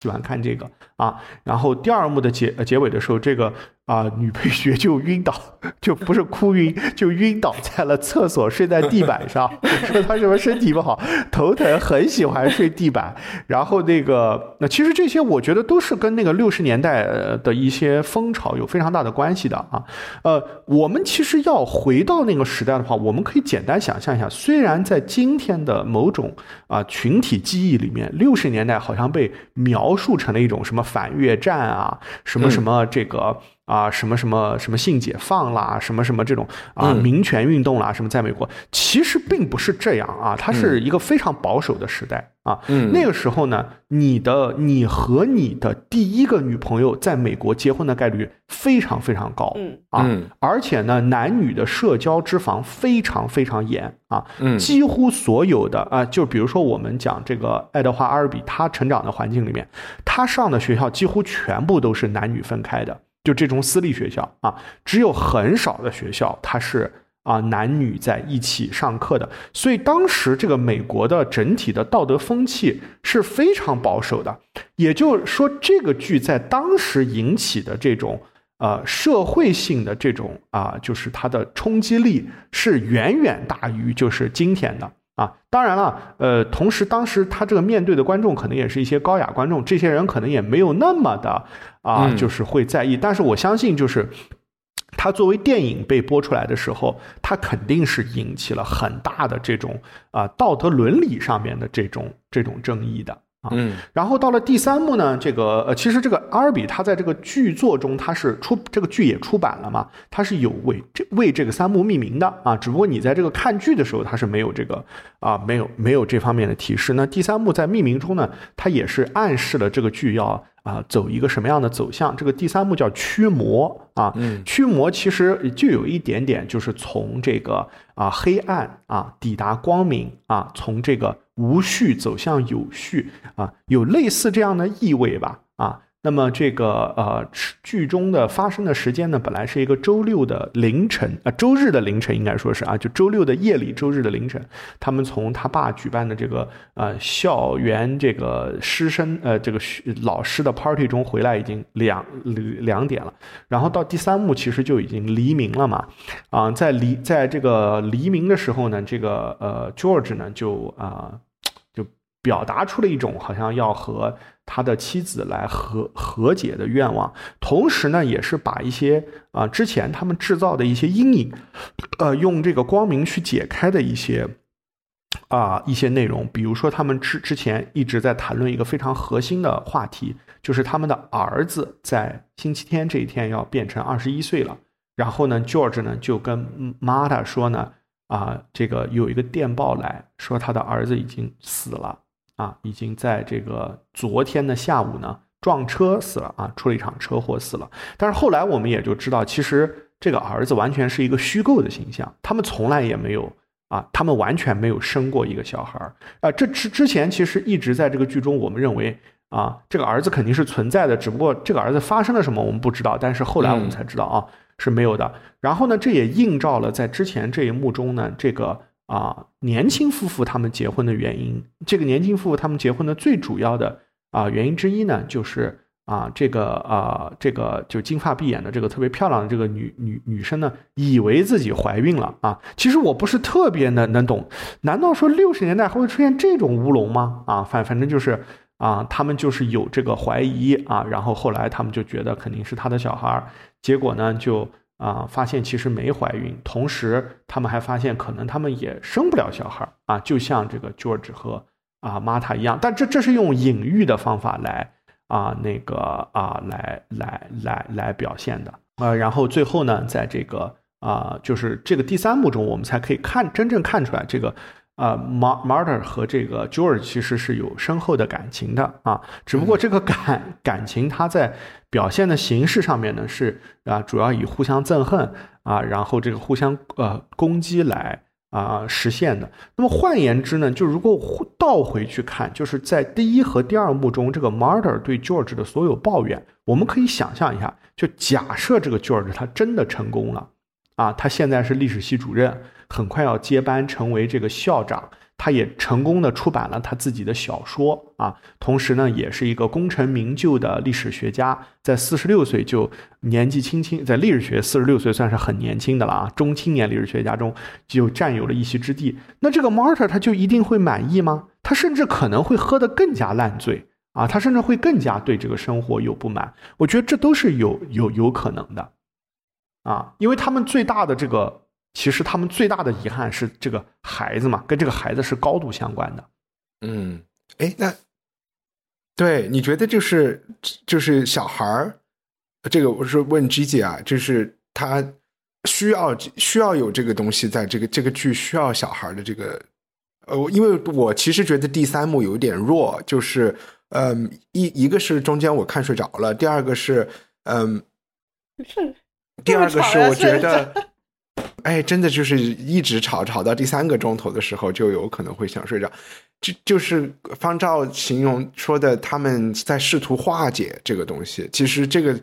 喜欢看这个。啊，然后第二幕的结结尾的时候，这个啊，女配角就晕倒，就不是哭晕，就晕倒在了厕所，睡在地板上。说她什么身体不好，头疼，很喜欢睡地板。然后那个，那其实这些我觉得都是跟那个六十年代的一些风潮有非常大的关系的啊。呃，我们其实要回到那个时代的话，我们可以简单想象一下，虽然在今天的某种啊群体记忆里面，六十年代好像被描述成了一种什么反越战啊，什么什么这个。啊，什么什么什么性解放啦，什么什么这种啊民权运动啦，什么在美国。其实并不是这样啊，它是一个非常保守的时代啊。嗯，那个时候呢，你的你和你的第一个女朋友在美国结婚的概率非常非常高，嗯。啊，而且呢，男女的社交之防非常非常严啊，嗯，几乎所有的啊，就比如说我们讲这个爱德华阿尔比，他成长的环境里面，他上的学校几乎全部都是男女分开的。就这种私立学校啊，只有很少的学校它是啊男女在一起上课的，所以当时这个美国的整体的道德风气是非常保守的。也就是说，这个剧在当时引起的这种呃社会性的这种啊，就是它的冲击力是远远大于就是今天的。啊，当然了，呃，同时当时他这个面对的观众可能也是一些高雅观众，这些人可能也没有那么的啊，就是会在意。但是我相信，就是他作为电影被播出来的时候，他肯定是引起了很大的这种啊道德伦理上面的这种这种争议的。嗯，然后到了第三幕呢，这个呃，其实这个阿尔比他在这个剧作中他是出这个剧也出版了嘛，他是有为这为这个三幕命名的啊，只不过你在这个看剧的时候他是没有这个啊，没有没有这方面的提示。那第三幕在命名中呢，它也是暗示了这个剧要啊走一个什么样的走向。这个第三幕叫驱魔啊，驱魔其实就有一点点就是从这个啊黑暗啊抵达光明啊，从这个。无序走向有序啊，有类似这样的意味吧啊。那么这个呃剧中的发生的时间呢，本来是一个周六的凌晨啊，周日的凌晨应该说是啊，就周六的夜里，周日的凌晨，他们从他爸举办的这个呃校园这个师生呃这个老师的 party 中回来，已经两两点了。然后到第三幕其实就已经黎明了嘛啊，在黎在这个黎明的时候呢，这个呃 George 呢就啊。表达出了一种好像要和他的妻子来和和解的愿望，同时呢，也是把一些啊之前他们制造的一些阴影，呃，用这个光明去解开的一些啊一些内容，比如说他们之之前一直在谈论一个非常核心的话题，就是他们的儿子在星期天这一天要变成二十一岁了。然后呢，George 呢就跟 Marta 说呢，啊，这个有一个电报来说他的儿子已经死了。啊，已经在这个昨天的下午呢撞车死了啊，出了一场车祸死了。但是后来我们也就知道，其实这个儿子完全是一个虚构的形象，他们从来也没有啊，他们完全没有生过一个小孩儿啊。这之之前其实一直在这个剧中，我们认为啊，这个儿子肯定是存在的，只不过这个儿子发生了什么我们不知道。但是后来我们才知道啊。是没有的。然后呢，这也映照了在之前这一幕中呢，这个啊年轻夫妇他们结婚的原因。这个年轻夫妇他们结婚的最主要的啊原因之一呢，就是啊这个啊这个就金发碧眼的这个特别漂亮的这个女女女生呢，以为自己怀孕了啊。其实我不是特别能能懂，难道说六十年代还会出现这种乌龙吗？啊，反反正就是啊，他们就是有这个怀疑啊，然后后来他们就觉得肯定是他的小孩儿。结果呢，就啊发现其实没怀孕，同时他们还发现可能他们也生不了小孩啊，就像这个 George 和啊 Marta 一样，但这这是用隐喻的方法来啊那个啊来来来来表现的呃，然后最后呢，在这个啊就是这个第三幕中，我们才可以看真正看出来这个。啊，Mar Marta 和这个 George 其实是有深厚的感情的啊，只不过这个感感情，它在表现的形式上面呢，是啊，主要以互相憎恨啊，然后这个互相呃攻击来啊实现的。那么换言之呢，就如果倒回去看，就是在第一和第二幕中，这个 Marta 对 George 的所有抱怨，我们可以想象一下，就假设这个 George 他真的成功了啊，他现在是历史系主任。很快要接班成为这个校长，他也成功的出版了他自己的小说啊，同时呢，也是一个功成名就的历史学家，在四十六岁就年纪轻轻，在历史学四十六岁算是很年轻的了啊，中青年历史学家中就占有了一席之地。那这个 Marta 他就一定会满意吗？他甚至可能会喝得更加烂醉啊，他甚至会更加对这个生活有不满。我觉得这都是有有有可能的啊，因为他们最大的这个。其实他们最大的遗憾是这个孩子嘛，跟这个孩子是高度相关的。嗯，哎，那对你觉得就是就是小孩儿，这个我是问 G 姐啊，就是他需要需要有这个东西，在这个这个剧需要小孩的这个呃，因为我其实觉得第三幕有点弱，就是嗯一一个是中间我看睡着了，第二个是嗯是第二个是我觉得。哎，真的就是一直吵吵到第三个钟头的时候，就有可能会想睡着。就就是方照形容说的，他们在试图化解这个东西。其实这个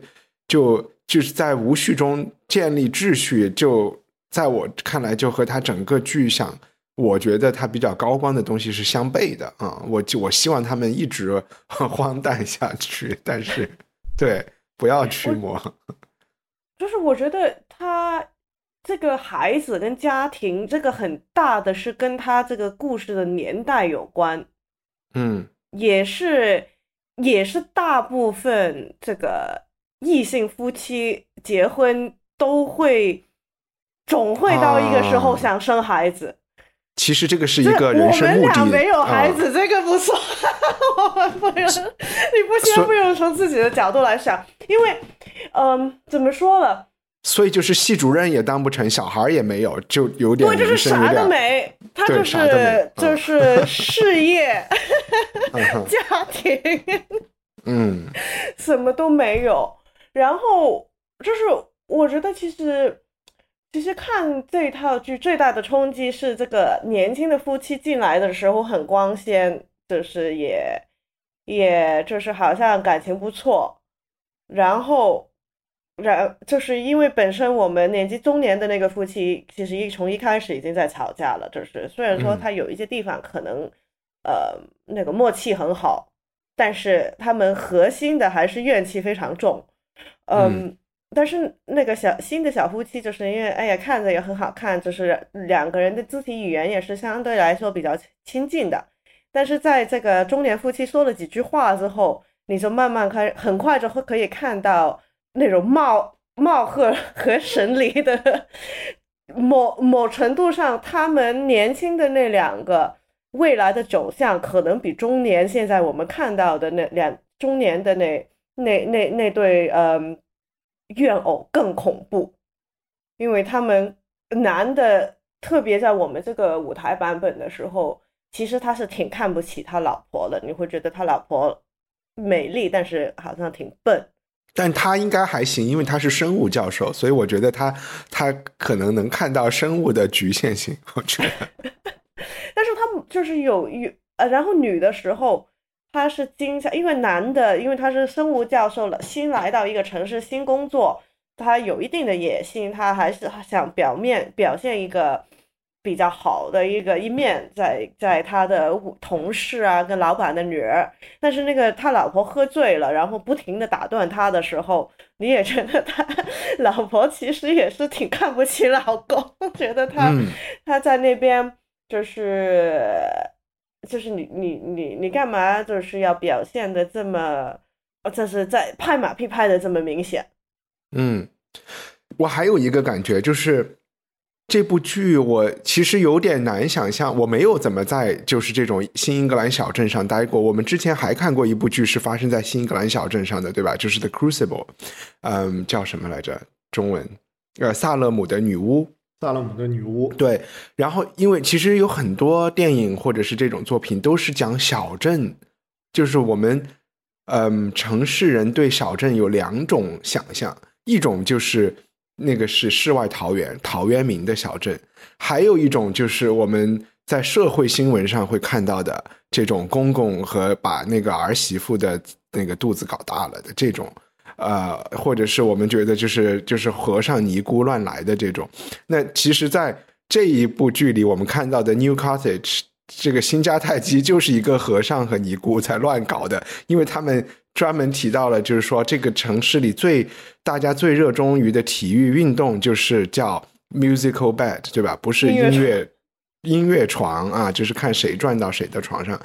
就就是在无序中建立秩序，就在我看来，就和他整个剧想，我觉得他比较高光的东西是相悖的啊。我就我希望他们一直 荒诞下去，但是对，不要驱魔。就是我觉得他。这个孩子跟家庭，这个很大的是跟他这个故事的年代有关，嗯，也是也是大部分这个异性夫妻结婚都会总会到一个时候想生孩子。其实这个是一个人生目的。我们俩没有孩子，这个不算。我们不 用，你不先不用从自己的角度来想，因为，嗯，怎么说了？所以就是系主任也当不成，小孩也没有，就有点对，就是啥都没，他就是就是事业 家庭，嗯，什么都没有。然后就是我觉得其实其实看这套剧最大的冲击是这个年轻的夫妻进来的时候很光鲜，就是也也就是好像感情不错，然后。然就是因为本身我们年纪中年的那个夫妻，其实一从一开始已经在吵架了。就是虽然说他有一些地方可能，呃，那个默契很好，但是他们核心的还是怨气非常重。嗯，但是那个小新的小夫妻，就是因为哎呀看着也很好看，就是两个人的肢体语言也是相对来说比较亲近的。但是在这个中年夫妻说了几句话之后，你就慢慢开，很快就会可以看到。那种貌貌合和神离的某某程度上，他们年轻的那两个未来的走向，可能比中年现在我们看到的那两中年的那那那那对嗯怨偶更恐怖，因为他们男的特别在我们这个舞台版本的时候，其实他是挺看不起他老婆的，你会觉得他老婆美丽，但是好像挺笨。但他应该还行，因为他是生物教授，所以我觉得他他可能能看到生物的局限性。我觉得，但是他就是有有呃，然后女的时候，他是惊吓，因为男的，因为他是生物教授了，新来到一个城市新工作，他有一定的野心，他还是想表面表现一个。比较好的一个一面，在在他的同事啊，跟老板的女儿，但是那个他老婆喝醉了，然后不停的打断他的时候，你也觉得他老婆其实也是挺看不起老公，觉得他他在那边就是就是你你你你干嘛就是要表现的这么，就是在拍马屁拍的这么明显。嗯，我还有一个感觉就是。这部剧我其实有点难想象，我没有怎么在就是这种新英格兰小镇上待过。我们之前还看过一部剧是发生在新英格兰小镇上的，对吧？就是《The Crucible》，嗯，叫什么来着？中文？呃，萨勒姆的女巫。萨勒姆的女巫。对。然后，因为其实有很多电影或者是这种作品都是讲小镇，就是我们嗯城市人对小镇有两种想象，一种就是。那个是世外桃源，陶渊明的小镇。还有一种就是我们在社会新闻上会看到的这种公公和把那个儿媳妇的那个肚子搞大了的这种，呃，或者是我们觉得就是就是和尚尼姑乱来的这种。那其实，在这一部剧里，我们看到的 New Cottage 这个新迦太基就是一个和尚和尼姑在乱搞的，因为他们。专门提到了，就是说这个城市里最大家最热衷于的体育运动就是叫 musical bed，对吧？不是音乐音乐床啊，就是看谁转到谁的床上。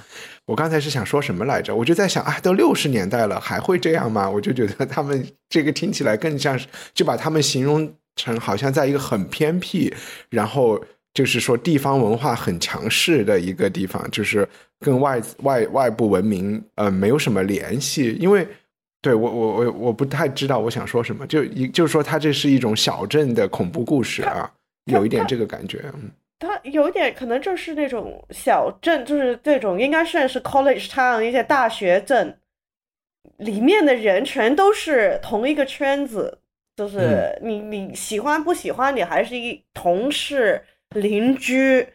我刚才是想说什么来着？我就在想啊，都六十年代了，还会这样吗？我就觉得他们这个听起来更像是就把他们形容成好像在一个很偏僻，然后。就是说，地方文化很强势的一个地方，就是跟外外外部文明呃没有什么联系。因为对我我我我不太知道我想说什么，就一就是说，它这是一种小镇的恐怖故事啊，有一点这个感觉。它有一点可能就是那种小镇，就是这种应该算是 college town 一些大学镇里面的人全都是同一个圈子，就是你你喜欢不喜欢，你还是一同事。邻居，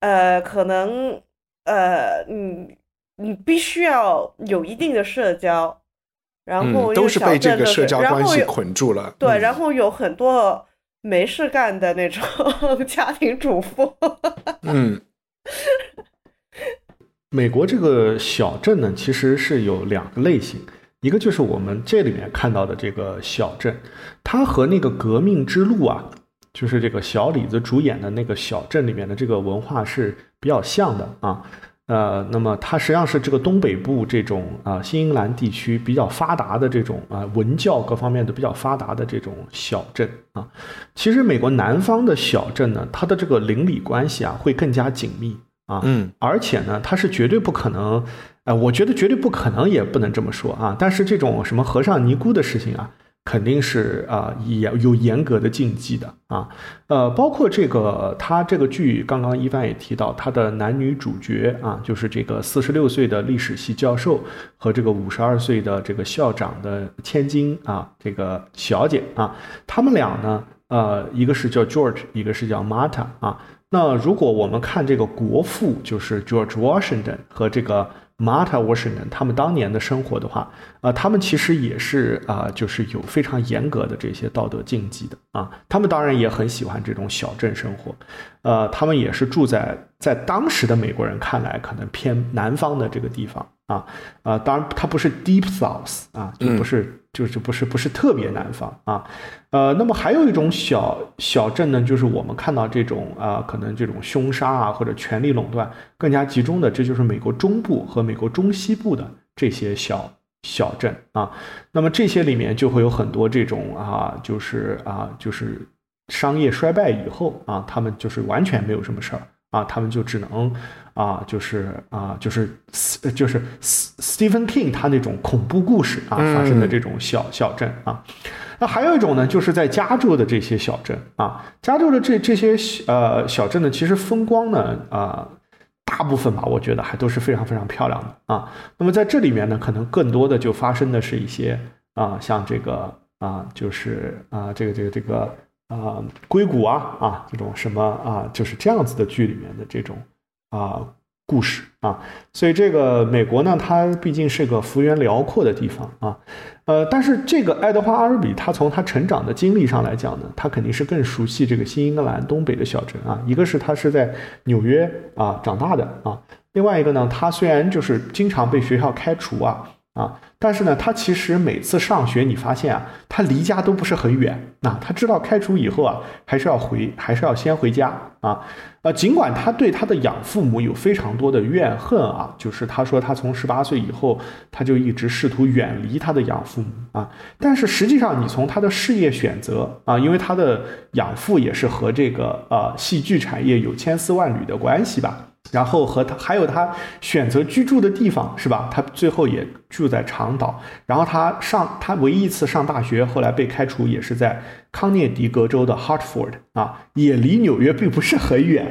呃，可能，呃，你你必须要有一定的社交，然后都是被这个社交关系捆住了。对，然后有很多没事干的那种 家庭主妇。嗯，美国这个小镇呢，其实是有两个类型，一个就是我们这里面看到的这个小镇，它和那个革命之路啊。就是这个小李子主演的那个小镇里面的这个文化是比较像的啊，呃，那么它实际上是这个东北部这种啊新英格兰地区比较发达的这种啊文教各方面都比较发达的这种小镇啊。其实美国南方的小镇呢，它的这个邻里关系啊会更加紧密啊，嗯，而且呢，它是绝对不可能，呃，我觉得绝对不可能，也不能这么说啊。但是这种什么和尚尼姑的事情啊。肯定是啊，严有严格的禁忌的啊，呃，包括这个他这个剧，刚刚一帆也提到，他的男女主角啊，就是这个四十六岁的历史系教授和这个五十二岁的这个校长的千金啊，这个小姐啊，他们俩呢，呃，一个是叫 George，一个是叫 Marta 啊。那如果我们看这个国父，就是 George Washington 和这个。马塔沃什人他们当年的生活的话，啊，他们其实也是啊，就是有非常严格的这些道德禁忌的啊。他们当然也很喜欢这种小镇生活，呃，他们也是住在在当时的美国人看来可能偏南方的这个地方啊啊，当然它不是 Deep South 啊，就不是。就是不是不是特别南方啊，呃，那么还有一种小小镇呢，就是我们看到这种啊，可能这种凶杀啊或者权力垄断更加集中的，这就是美国中部和美国中西部的这些小小镇啊。那么这些里面就会有很多这种啊，就是啊，就是商业衰败以后啊，他们就是完全没有什么事儿啊，他们就只能啊，就是啊，就是就是 Stephen King 他那种恐怖故事啊发生的这种小小镇啊。那还有一种呢，就是在加州的这些小镇啊，加州的这这些呃小镇呢，其实风光呢啊，大部分吧，我觉得还都是非常非常漂亮的啊。那么在这里面呢，可能更多的就发生的是一些啊，像这个啊，就是啊，这个这个这个啊，硅谷啊啊这种什么啊，就是这样子的剧里面的这种啊。故事啊，所以这个美国呢，它毕竟是个幅员辽阔的地方啊，呃，但是这个爱德华·阿尔比，他从他成长的经历上来讲呢，他肯定是更熟悉这个新英格兰东北的小镇啊。一个是他是在纽约啊长大的啊，另外一个呢，他虽然就是经常被学校开除啊。啊，但是呢，他其实每次上学，你发现啊，他离家都不是很远。那他知道开除以后啊，还是要回，还是要先回家啊。呃，尽管他对他的养父母有非常多的怨恨啊，就是他说他从十八岁以后，他就一直试图远离他的养父母啊。但是实际上，你从他的事业选择啊，因为他的养父也是和这个呃戏剧产业有千丝万缕的关系吧。然后和他还有他选择居住的地方是吧？他最后也住在长岛。然后他上他唯一一次上大学，后来被开除也是在康涅狄格州的 Hartford 啊，也离纽约并不是很远。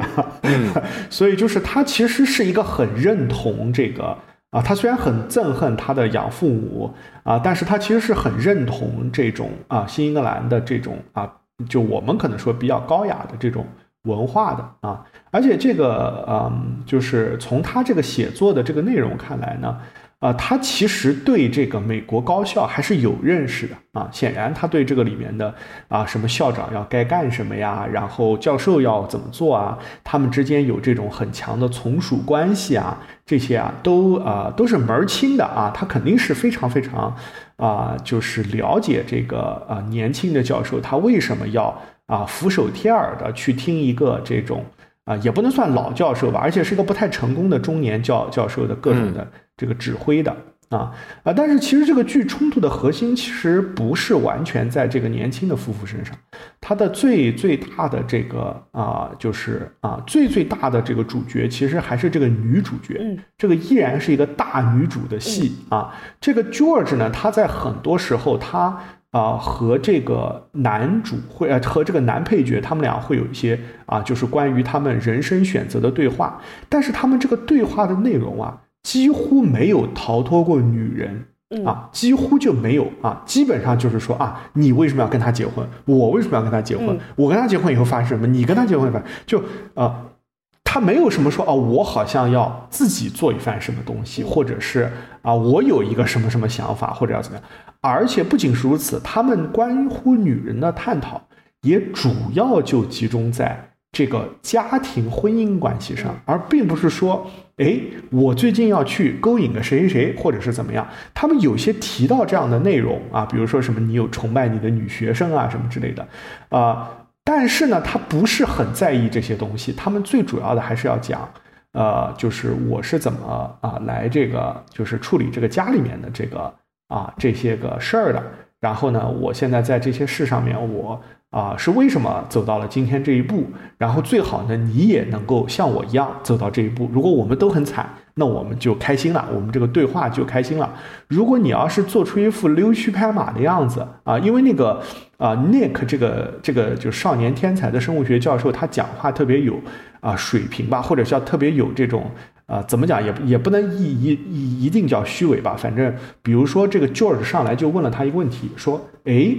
所以就是他其实是一个很认同这个啊，他虽然很憎恨他的养父母啊，但是他其实是很认同这种啊新英格兰的这种啊，就我们可能说比较高雅的这种。文化的啊，而且这个嗯，就是从他这个写作的这个内容看来呢，啊，他其实对这个美国高校还是有认识的啊。显然，他对这个里面的啊，什么校长要该干什么呀，然后教授要怎么做啊，他们之间有这种很强的从属关系啊，这些啊，都啊都是门儿清的啊。他肯定是非常非常啊，就是了解这个啊年轻的教授他为什么要。啊，俯首帖耳的去听一个这种啊，也不能算老教授吧，而且是一个不太成功的中年教教授的各种的这个指挥的啊啊，但是其实这个剧冲突的核心其实不是完全在这个年轻的夫妇身上，他的最最大的这个啊，就是啊最最大的这个主角其实还是这个女主角，这个依然是一个大女主的戏啊。这个 George 呢，他在很多时候他。啊，和这个男主会呃，和这个男配角，他们俩会有一些啊，就是关于他们人生选择的对话。但是他们这个对话的内容啊，几乎没有逃脱过女人啊，几乎就没有啊，基本上就是说啊，你为什么要跟他结婚？我为什么要跟他结婚？我跟他结婚以后发生什么？你跟他结婚发就啊。他没有什么说哦，我好像要自己做一番什么东西，或者是啊，我有一个什么什么想法，或者要怎么样。而且不仅是如此，他们关乎女人的探讨也主要就集中在这个家庭婚姻关系上，而并不是说，哎，我最近要去勾引个谁谁谁，或者是怎么样。他们有些提到这样的内容啊，比如说什么你有崇拜你的女学生啊，什么之类的，啊。但是呢，他不是很在意这些东西。他们最主要的还是要讲，呃，就是我是怎么啊来这个，就是处理这个家里面的这个啊这些个事儿的。然后呢，我现在在这些事上面，我啊是为什么走到了今天这一步？然后最好呢，你也能够像我一样走到这一步。如果我们都很惨。那我们就开心了，我们这个对话就开心了。如果你要是做出一副溜须拍马的样子啊，因为那个啊，Nick 这个这个就少年天才的生物学教授，他讲话特别有啊水平吧，或者叫特别有这种啊，怎么讲也也不能一一一一定叫虚伪吧。反正比如说这个 George 上来就问了他一个问题，说，哎，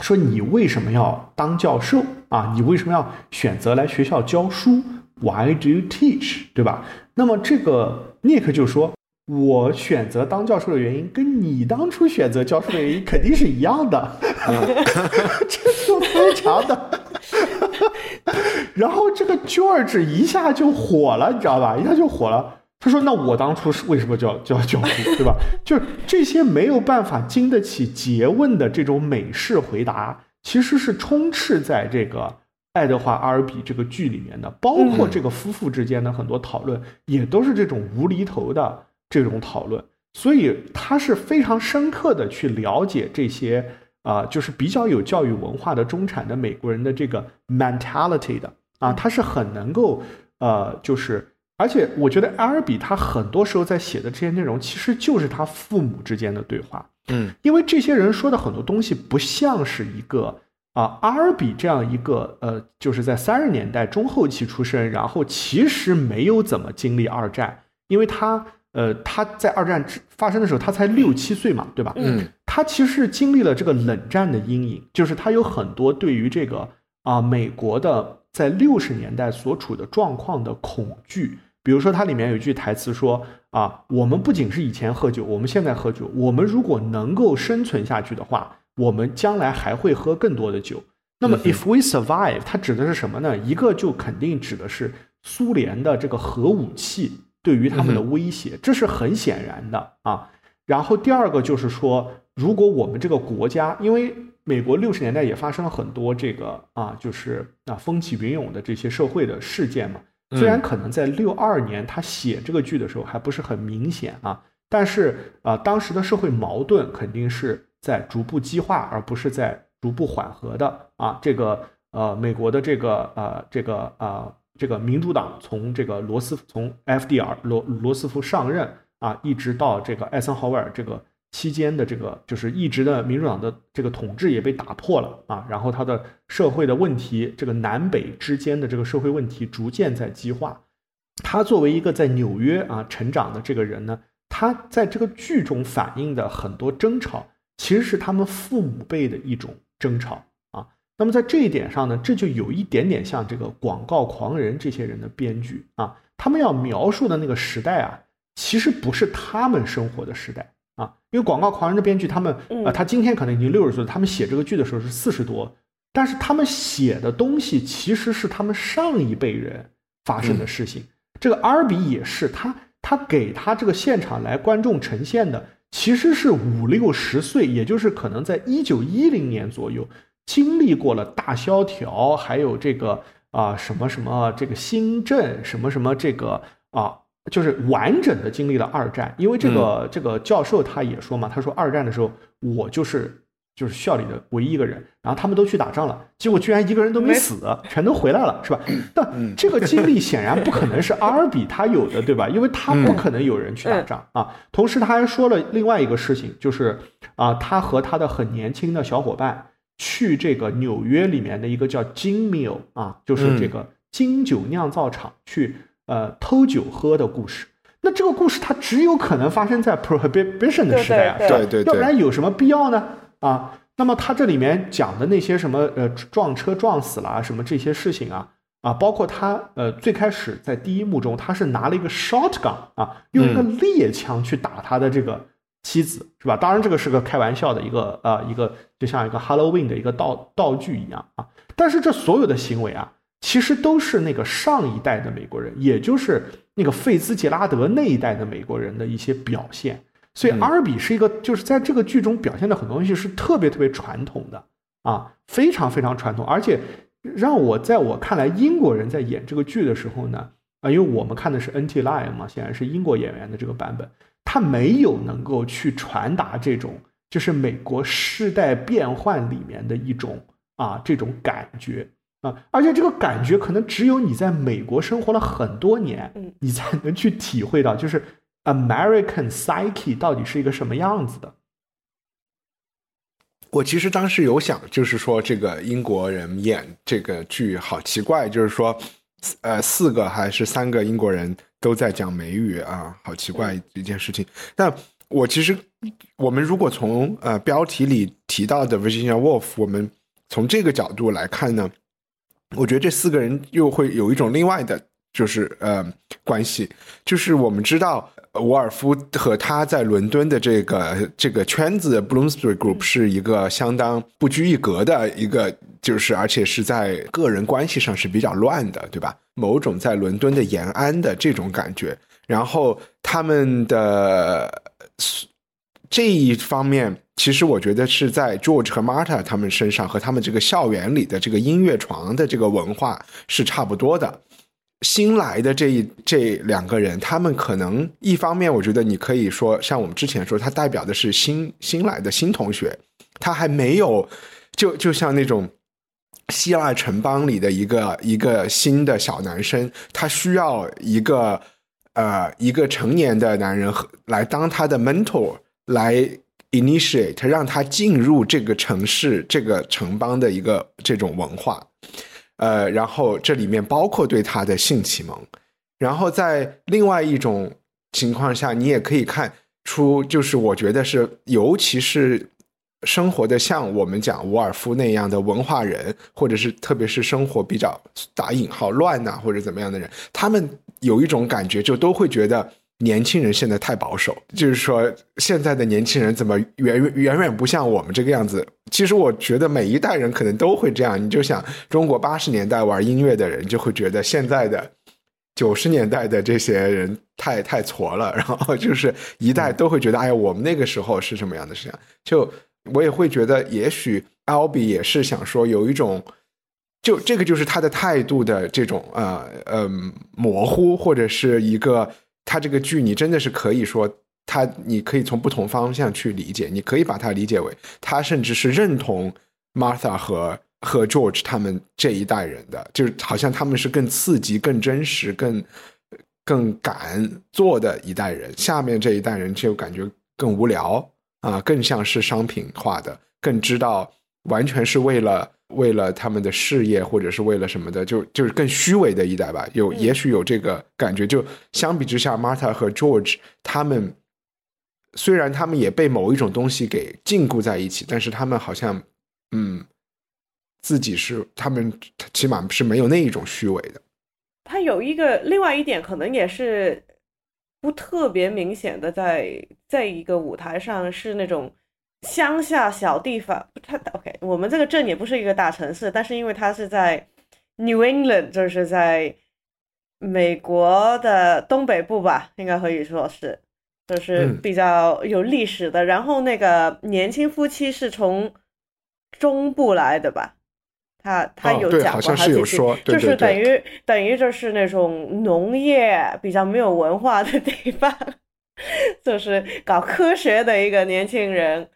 说你为什么要当教授啊？你为什么要选择来学校教书？Why do you teach？对吧？那么这个 Nick 就说：“我选择当教授的原因，跟你当初选择教授的原因肯定是一样的。”这就非常的。然后这个 George 一下就火了，你知道吧？一下就火了。他说：“那我当初是为什么叫叫教父，对吧？就是这些没有办法经得起诘问的这种美式回答，其实是充斥在这个。”爱德华·阿尔比这个剧里面的，包括这个夫妇之间的很多讨论，也都是这种无厘头的这种讨论。所以他是非常深刻的去了解这些啊，就是比较有教育文化的中产的美国人的这个 mentality 的啊，他是很能够呃，就是而且我觉得阿尔比他很多时候在写的这些内容，其实就是他父母之间的对话。嗯，因为这些人说的很多东西不像是一个啊阿尔比这样一个呃，就是在三十年代中后期出生，然后其实没有怎么经历二战，因为他呃他在二战发生的时候他才六七岁嘛，对吧？嗯，他其实是经历了这个冷战的阴影，就是他有很多对于这个啊美国的在六十年代所处的状况的恐惧。比如说，它里面有一句台词说：“啊，我们不仅是以前喝酒，我们现在喝酒。我们如果能够生存下去的话，我们将来还会喝更多的酒。”那么，if we survive，它指的是什么呢？一个就肯定指的是苏联的这个核武器对于他们的威胁，这是很显然的啊。然后第二个就是说，如果我们这个国家，因为美国六十年代也发生了很多这个啊，就是啊风起云涌的这些社会的事件嘛。虽然可能在六二年他写这个剧的时候还不是很明显啊，但是啊，当时的社会矛盾肯定是在逐步激化，而不是在逐步缓和的啊。这个呃，美国的这个呃，这个呃，这个民主党从这个罗斯从 FDR 罗罗斯福上任啊，一直到这个艾森豪威尔这个。期间的这个就是一直的民主党的这个统治也被打破了啊，然后他的社会的问题，这个南北之间的这个社会问题逐渐在激化。他作为一个在纽约啊成长的这个人呢，他在这个剧中反映的很多争吵，其实是他们父母辈的一种争吵啊。那么在这一点上呢，这就有一点点像这个广告狂人这些人的编剧啊，他们要描述的那个时代啊，其实不是他们生活的时代。啊，因为广告狂人的编剧，他们啊，他今天可能已经六十岁了，他们写这个剧的时候是四十多，但是他们写的东西其实是他们上一辈人发生的事情。这个阿尔比也是，他他给他这个现场来观众呈现的，其实是五六十岁，也就是可能在一九一零年左右经历过了大萧条，还有这个啊什么什么这个新政，什么什么这个啊。就是完整的经历了二战，因为这个这个教授他也说嘛，他说二战的时候我就是就是校里的唯一一个人，然后他们都去打仗了，结果居然一个人都没死，全都回来了，是吧？但这个经历显然不可能是阿尔比他有的，对吧？因为他不可能有人去打仗啊。同时他还说了另外一个事情，就是啊，他和他的很年轻的小伙伴去这个纽约里面的一个叫金 mill 啊，就是这个金酒酿造厂去。呃，偷酒喝的故事，那这个故事它只有可能发生在 prohibition 的时代啊，对对，要不然有什么必要呢？啊，那么他这里面讲的那些什么呃撞车撞死了什么这些事情啊啊，包括他呃最开始在第一幕中他是拿了一个 shotgun 啊，用一个猎枪去打他的这个妻子是吧？当然这个是个开玩笑的一个呃一个就像一个 Halloween 的一个道道具一样啊，但是这所有的行为啊。其实都是那个上一代的美国人，也就是那个费兹杰拉德那一代的美国人的一些表现。所以阿尔比是一个，就是在这个剧中表现的很多东西是特别特别传统的啊，非常非常传统。而且让我在我看来，英国人在演这个剧的时候呢，啊，因为我们看的是 NT Line 嘛，显然是英国演员的这个版本，他没有能够去传达这种就是美国世代变换里面的一种啊这种感觉。啊，而且这个感觉可能只有你在美国生活了很多年，你才能去体会到，就是 American psyche 到底是一个什么样子的。我其实当时有想，就是说这个英国人演这个剧好奇怪，就是说，呃，四个还是三个英国人都在讲美语啊，好奇怪一件事情。但我其实，我们如果从呃标题里提到的 Virginia Woolf，我们从这个角度来看呢？我觉得这四个人又会有一种另外的，就是呃关系，就是我们知道沃尔夫和他在伦敦的这个这个圈子，Bloomsbury Group 是一个相当不拘一格的一个，就是而且是在个人关系上是比较乱的，对吧？某种在伦敦的延安的这种感觉，然后他们的这一方面。其实我觉得是在 George 和 Marta 他们身上和他们这个校园里的这个音乐床的这个文化是差不多的。新来的这一这两个人，他们可能一方面，我觉得你可以说像我们之前说，他代表的是新新来的新同学，他还没有就就像那种希腊城邦里的一个一个新的小男生，他需要一个呃一个成年的男人和来当他的 mentor，来 initiate 让他进入这个城市这个城邦的一个这种文化，呃，然后这里面包括对他的性启蒙，然后在另外一种情况下，你也可以看出，就是我觉得是，尤其是。生活的像我们讲伍尔夫那样的文化人，或者是特别是生活比较打引号乱呐，或者怎么样的人，他们有一种感觉，就都会觉得年轻人现在太保守，就是说现在的年轻人怎么远远远不像我们这个样子。其实我觉得每一代人可能都会这样。你就想中国八十年代玩音乐的人，就会觉得现在的九十年代的这些人太太挫了，然后就是一代都会觉得，哎呀，我们那个时候是什么样的事情？就。我也会觉得，也许 Al B 也是想说，有一种，就这个就是他的态度的这种呃呃模糊，或者是一个他这个剧，你真的是可以说他，你可以从不同方向去理解，你可以把它理解为他甚至是认同 Martha 和和 George 他们这一代人的，就是好像他们是更刺激、更真实、更更敢做的一代人，下面这一代人就感觉更无聊。啊，更像是商品化的，更知道完全是为了为了他们的事业或者是为了什么的，就就是更虚伪的一代吧。有也许有这个感觉。就相比之下，Martha 和 George 他们虽然他们也被某一种东西给禁锢在一起，但是他们好像嗯，自己是他们起码是没有那一种虚伪的。他有一个另外一点，可能也是。不特别明显的，在在一个舞台上是那种乡下小地方，它 OK，我们这个镇也不是一个大城市，但是因为它是在 New England，就是在美国的东北部吧，应该可以说是，就是比较有历史的。然后那个年轻夫妻是从中部来的吧。他他有讲过，他就是就是等于等于就是那种农业比较没有文化的地方，就是搞科学的一个年轻人，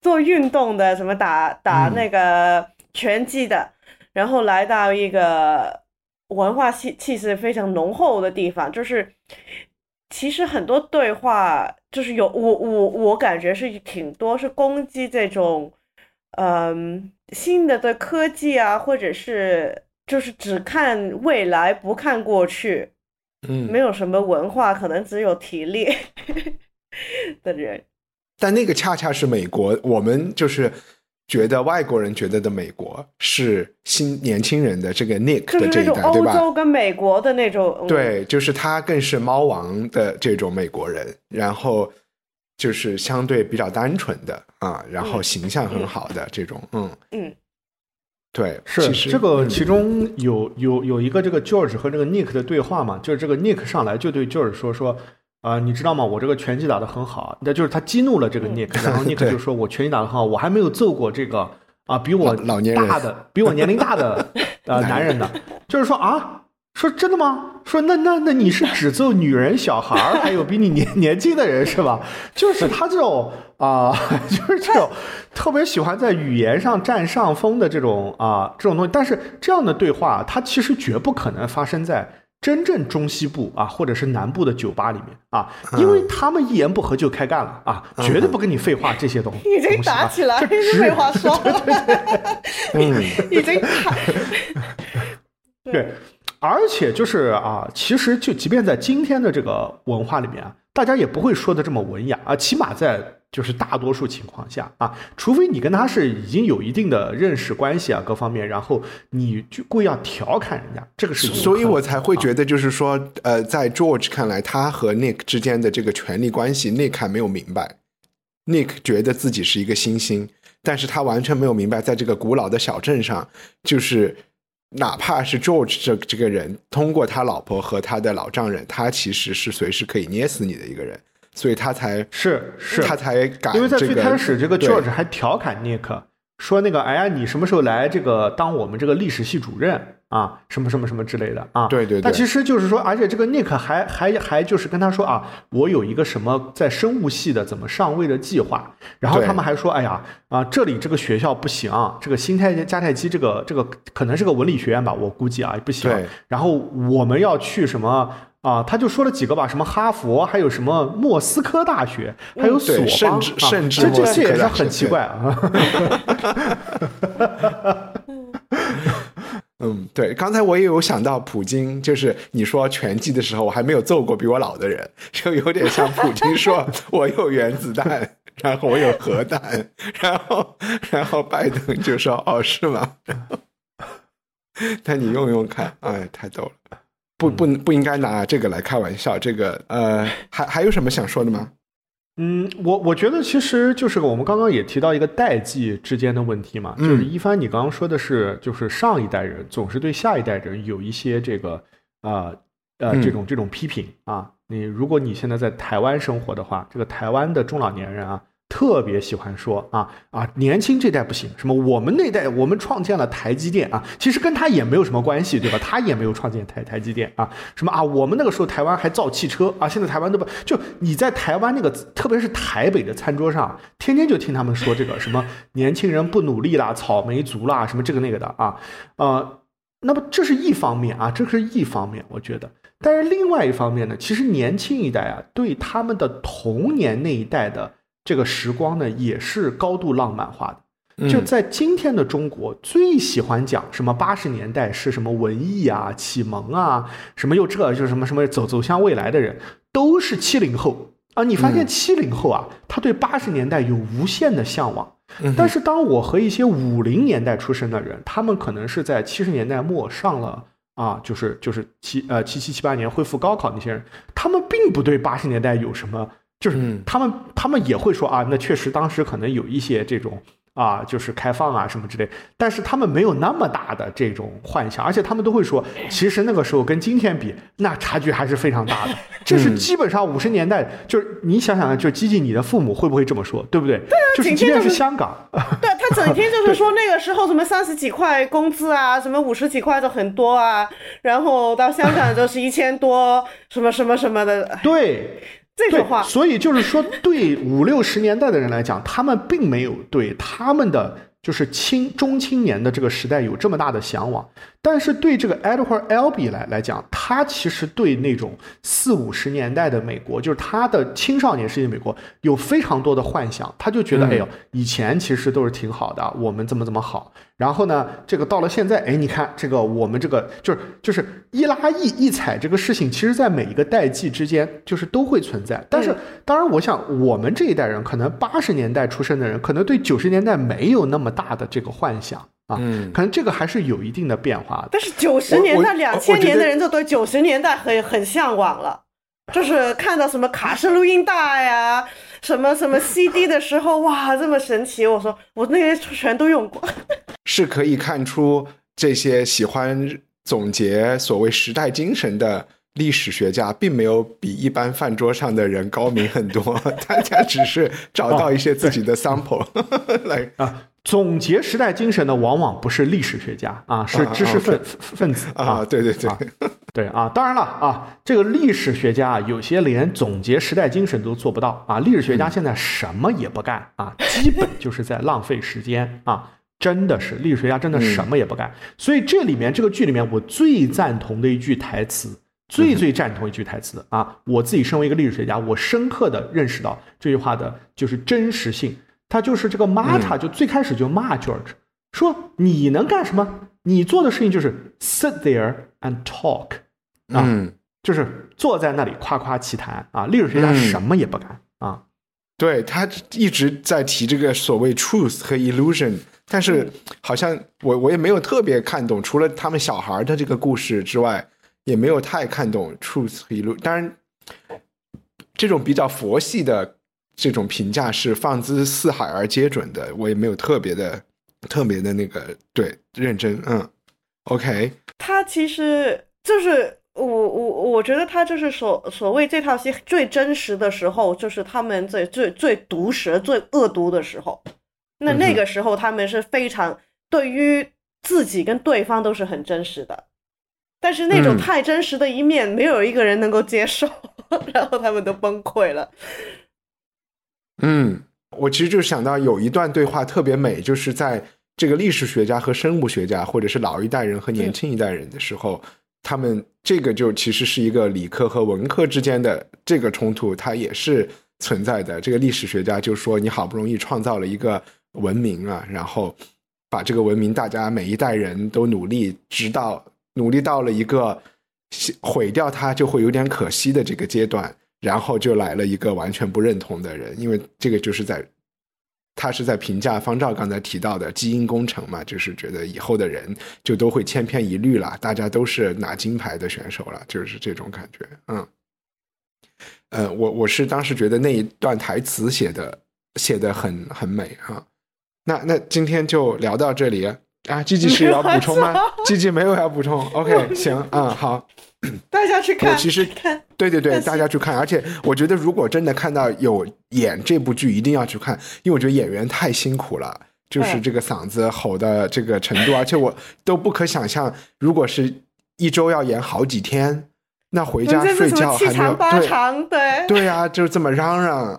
做运动的，什么打打那个拳击的，然后来到一个文化气气势非常浓厚的地方，就是其实很多对话就是有我我我感觉是挺多是攻击这种。嗯，新的的科技啊，或者是就是只看未来不看过去，嗯，没有什么文化，可能只有体力 的人。但那个恰恰是美国，我们就是觉得外国人觉得的美国是新年轻人的这个 Nick 的这一代，对吧？欧洲跟美国的那种，对，就是他更是猫王的这种美国人，然后。就是相对比较单纯的啊，然后形象很好的这种，嗯嗯，对，是这个其中有有有一个这个 George 和这个 Nick 的对话嘛，就是这个 Nick 上来就对 George 说说啊，你知道吗？我这个拳击打得很好，那就是他激怒了这个 Nick，然后 Nick 就说我拳击打得很好，我还没有揍过这个啊比我老年大的比我年龄大的 呃男人呢，就是说啊。说真的吗？说那那那你是只揍女人、小孩儿，还有比你年年轻的人是吧？就是他这种啊，就是这种特别喜欢在语言上占上风的这种啊这种东西。但是这样的对话，它其实绝不可能发生在真正中西部啊，或者是南部的酒吧里面啊，因为他们一言不合就开干了啊，绝对不跟你废话这些东西。已经打起来，废话说，嗯，已经打，对。而且就是啊，其实就即便在今天的这个文化里面啊，大家也不会说的这么文雅啊。起码在就是大多数情况下啊，除非你跟他是已经有一定的认识关系啊，各方面，然后你就故意要调侃人家，这个是。所以我才会觉得，就是说，呃，在 George 看来，他和 Nick 之间的这个权力关系，Nick 还没有明白。Nick 觉得自己是一个新星，但是他完全没有明白，在这个古老的小镇上，就是。哪怕是 George 这这个人，通过他老婆和他的老丈人，他其实是随时可以捏死你的一个人，所以他才是是，他才敢。因为在最开始，这个 George 还调侃 Nick 说那个，哎呀，你什么时候来这个当我们这个历史系主任啊？什么什么什么之类的啊？对对对。但其实就是说，而且这个 Nick 还还还就是跟他说啊，我有一个什么在生物系的怎么上位的计划。然后他们还说，哎呀啊，这里这个学校不行，这个新泰加泰基这个这个可能是个文理学院吧，我估计啊不行。然后我们要去什么？啊，他就说了几个吧，什么哈佛，还有什么莫斯科大学，还有索邦，甚至甚至这这些也是很奇怪啊。嗯，对，刚才我也有想到普京，就是你说拳击的时候，我还没有揍过比我老的人，就有点像普京说我有原子弹，然后我有核弹，然后然后拜登就说哦是吗？那你用用看，哎，太逗了。不不不应该拿这个来开玩笑。这个呃，还还有什么想说的吗？嗯，我我觉得其实就是我们刚刚也提到一个代际之间的问题嘛，就是一帆，你刚刚说的是，就是上一代人总是对下一代人有一些这个啊呃这种这种批评啊。你如果你现在在台湾生活的话，这个台湾的中老年人啊。特别喜欢说啊啊，年轻这代不行，什么我们那代我们创建了台积电啊，其实跟他也没有什么关系，对吧？他也没有创建台台积电啊，什么啊，我们那个时候台湾还造汽车啊，现在台湾都不就你在台湾那个，特别是台北的餐桌上，天天就听他们说这个什么年轻人不努力啦，草莓族啦，什么这个那个的啊，呃，那么这是一方面啊，这是一方面，我觉得，但是另外一方面呢，其实年轻一代啊，对他们的童年那一代的。这个时光呢，也是高度浪漫化的。就在今天的中国，最喜欢讲什么八十年代是什么文艺啊、启蒙啊，什么又这就是什么什么走走向未来的人，都是七零后啊。你发现七零后啊，他对八十年代有无限的向往。但是当我和一些五零年代出生的人，他们可能是在七十年代末上了啊，就是就是七呃七七七八年恢复高考那些人，他们并不对八十年代有什么。就是他们，他们也会说啊，那确实当时可能有一些这种啊，就是开放啊什么之类，但是他们没有那么大的这种幻想，而且他们都会说，其实那个时候跟今天比，那差距还是非常大的。这是基本上五十年代，就是你想想，就基进你的父母会不会这么说，对不对？对啊，就是即便是香港，对他整天就是说那个时候什么三十几块工资啊，什么五十几块的很多啊，然后到香港就是一千多，什么什么什么的，对。对，所以就是说，对五六十年代的人来讲，他们并没有对他们的就是青中青年的这个时代有这么大的向往。但是对这个 Edward Albee 来来讲，他其实对那种四五十年代的美国，就是他的青少年时期美国，有非常多的幻想。他就觉得，哎呦，以前其实都是挺好的，我们怎么怎么好。然后呢，这个到了现在，哎，你看这个我们这个就是就是一拉一一踩这个事情，其实在每一个代际之间就是都会存在。但是当然，我想我们这一代人，可能八十年代出生的人，可能对九十年代没有那么大的这个幻想。啊，嗯，可能这个还是有一定的变化的。但是九十年代、两千年的人就对九十年代很很向往了，就是看到什么卡式录音带呀、什么什么 CD 的时候，哇，这么神奇！我说我那些全都用过。是可以看出这些喜欢总结所谓时代精神的历史学家，并没有比一般饭桌上的人高明很多，大家只是找到一些自己的 sample 来啊。总结时代精神的往往不是历史学家啊，是知识分分子啊。对对对，对啊，当然了啊，这个历史学家啊，有些连总结时代精神都做不到啊。历史学家现在什么也不干啊，基本就是在浪费时间啊，真的是历史学家真的什么也不干。所以这里面这个剧里面，我最赞同的一句台词，最最赞同一句台词啊，我自己身为一个历史学家，我深刻的认识到这句话的就是真实性。他就是这个 Marta，就最开始就骂 George，说你能干什么？你做的事情就是 sit there and talk，啊，就是坐在那里夸夸其谈啊。历史学家什么也不干啊。对他一直在提这个所谓 truth 和 illusion，但是好像我我也没有特别看懂，除了他们小孩的这个故事之外，也没有太看懂 truth 和 illusion。当然，这种比较佛系的。这种评价是放之四海而皆准的，我也没有特别的、特别的那个对认真。嗯，OK，他其实就是我我我觉得他就是所所谓这套戏最真实的时候，就是他们最最最毒舌、最恶毒的时候，那那个时候他们是非常对于自己跟对方都是很真实的，但是那种太真实的一面，没有一个人能够接受，然后他们都崩溃了。嗯，我其实就想到有一段对话特别美，就是在这个历史学家和生物学家，或者是老一代人和年轻一代人的时候，他们这个就其实是一个理科和文科之间的这个冲突，它也是存在的。这个历史学家就说：“你好不容易创造了一个文明啊，然后把这个文明，大家每一代人都努力，直到努力到了一个毁掉他就会有点可惜的这个阶段。”然后就来了一个完全不认同的人，因为这个就是在他是在评价方照刚才提到的基因工程嘛，就是觉得以后的人就都会千篇一律了，大家都是拿金牌的选手了，就是这种感觉。嗯，呃，我我是当时觉得那一段台词写的写的很很美哈。那那今天就聊到这里，G G 是要补充吗？G G 没有要补充，OK，行，嗯，好。大家去看，我其实看，对对对，大家去看。而且我觉得，如果真的看到有演这部剧，一定要去看，因为我觉得演员太辛苦了，就是这个嗓子吼的这个程度，而且我都不可想象，如果是一周要演好几天，那回家睡觉还没有对对呀，就这么嚷嚷。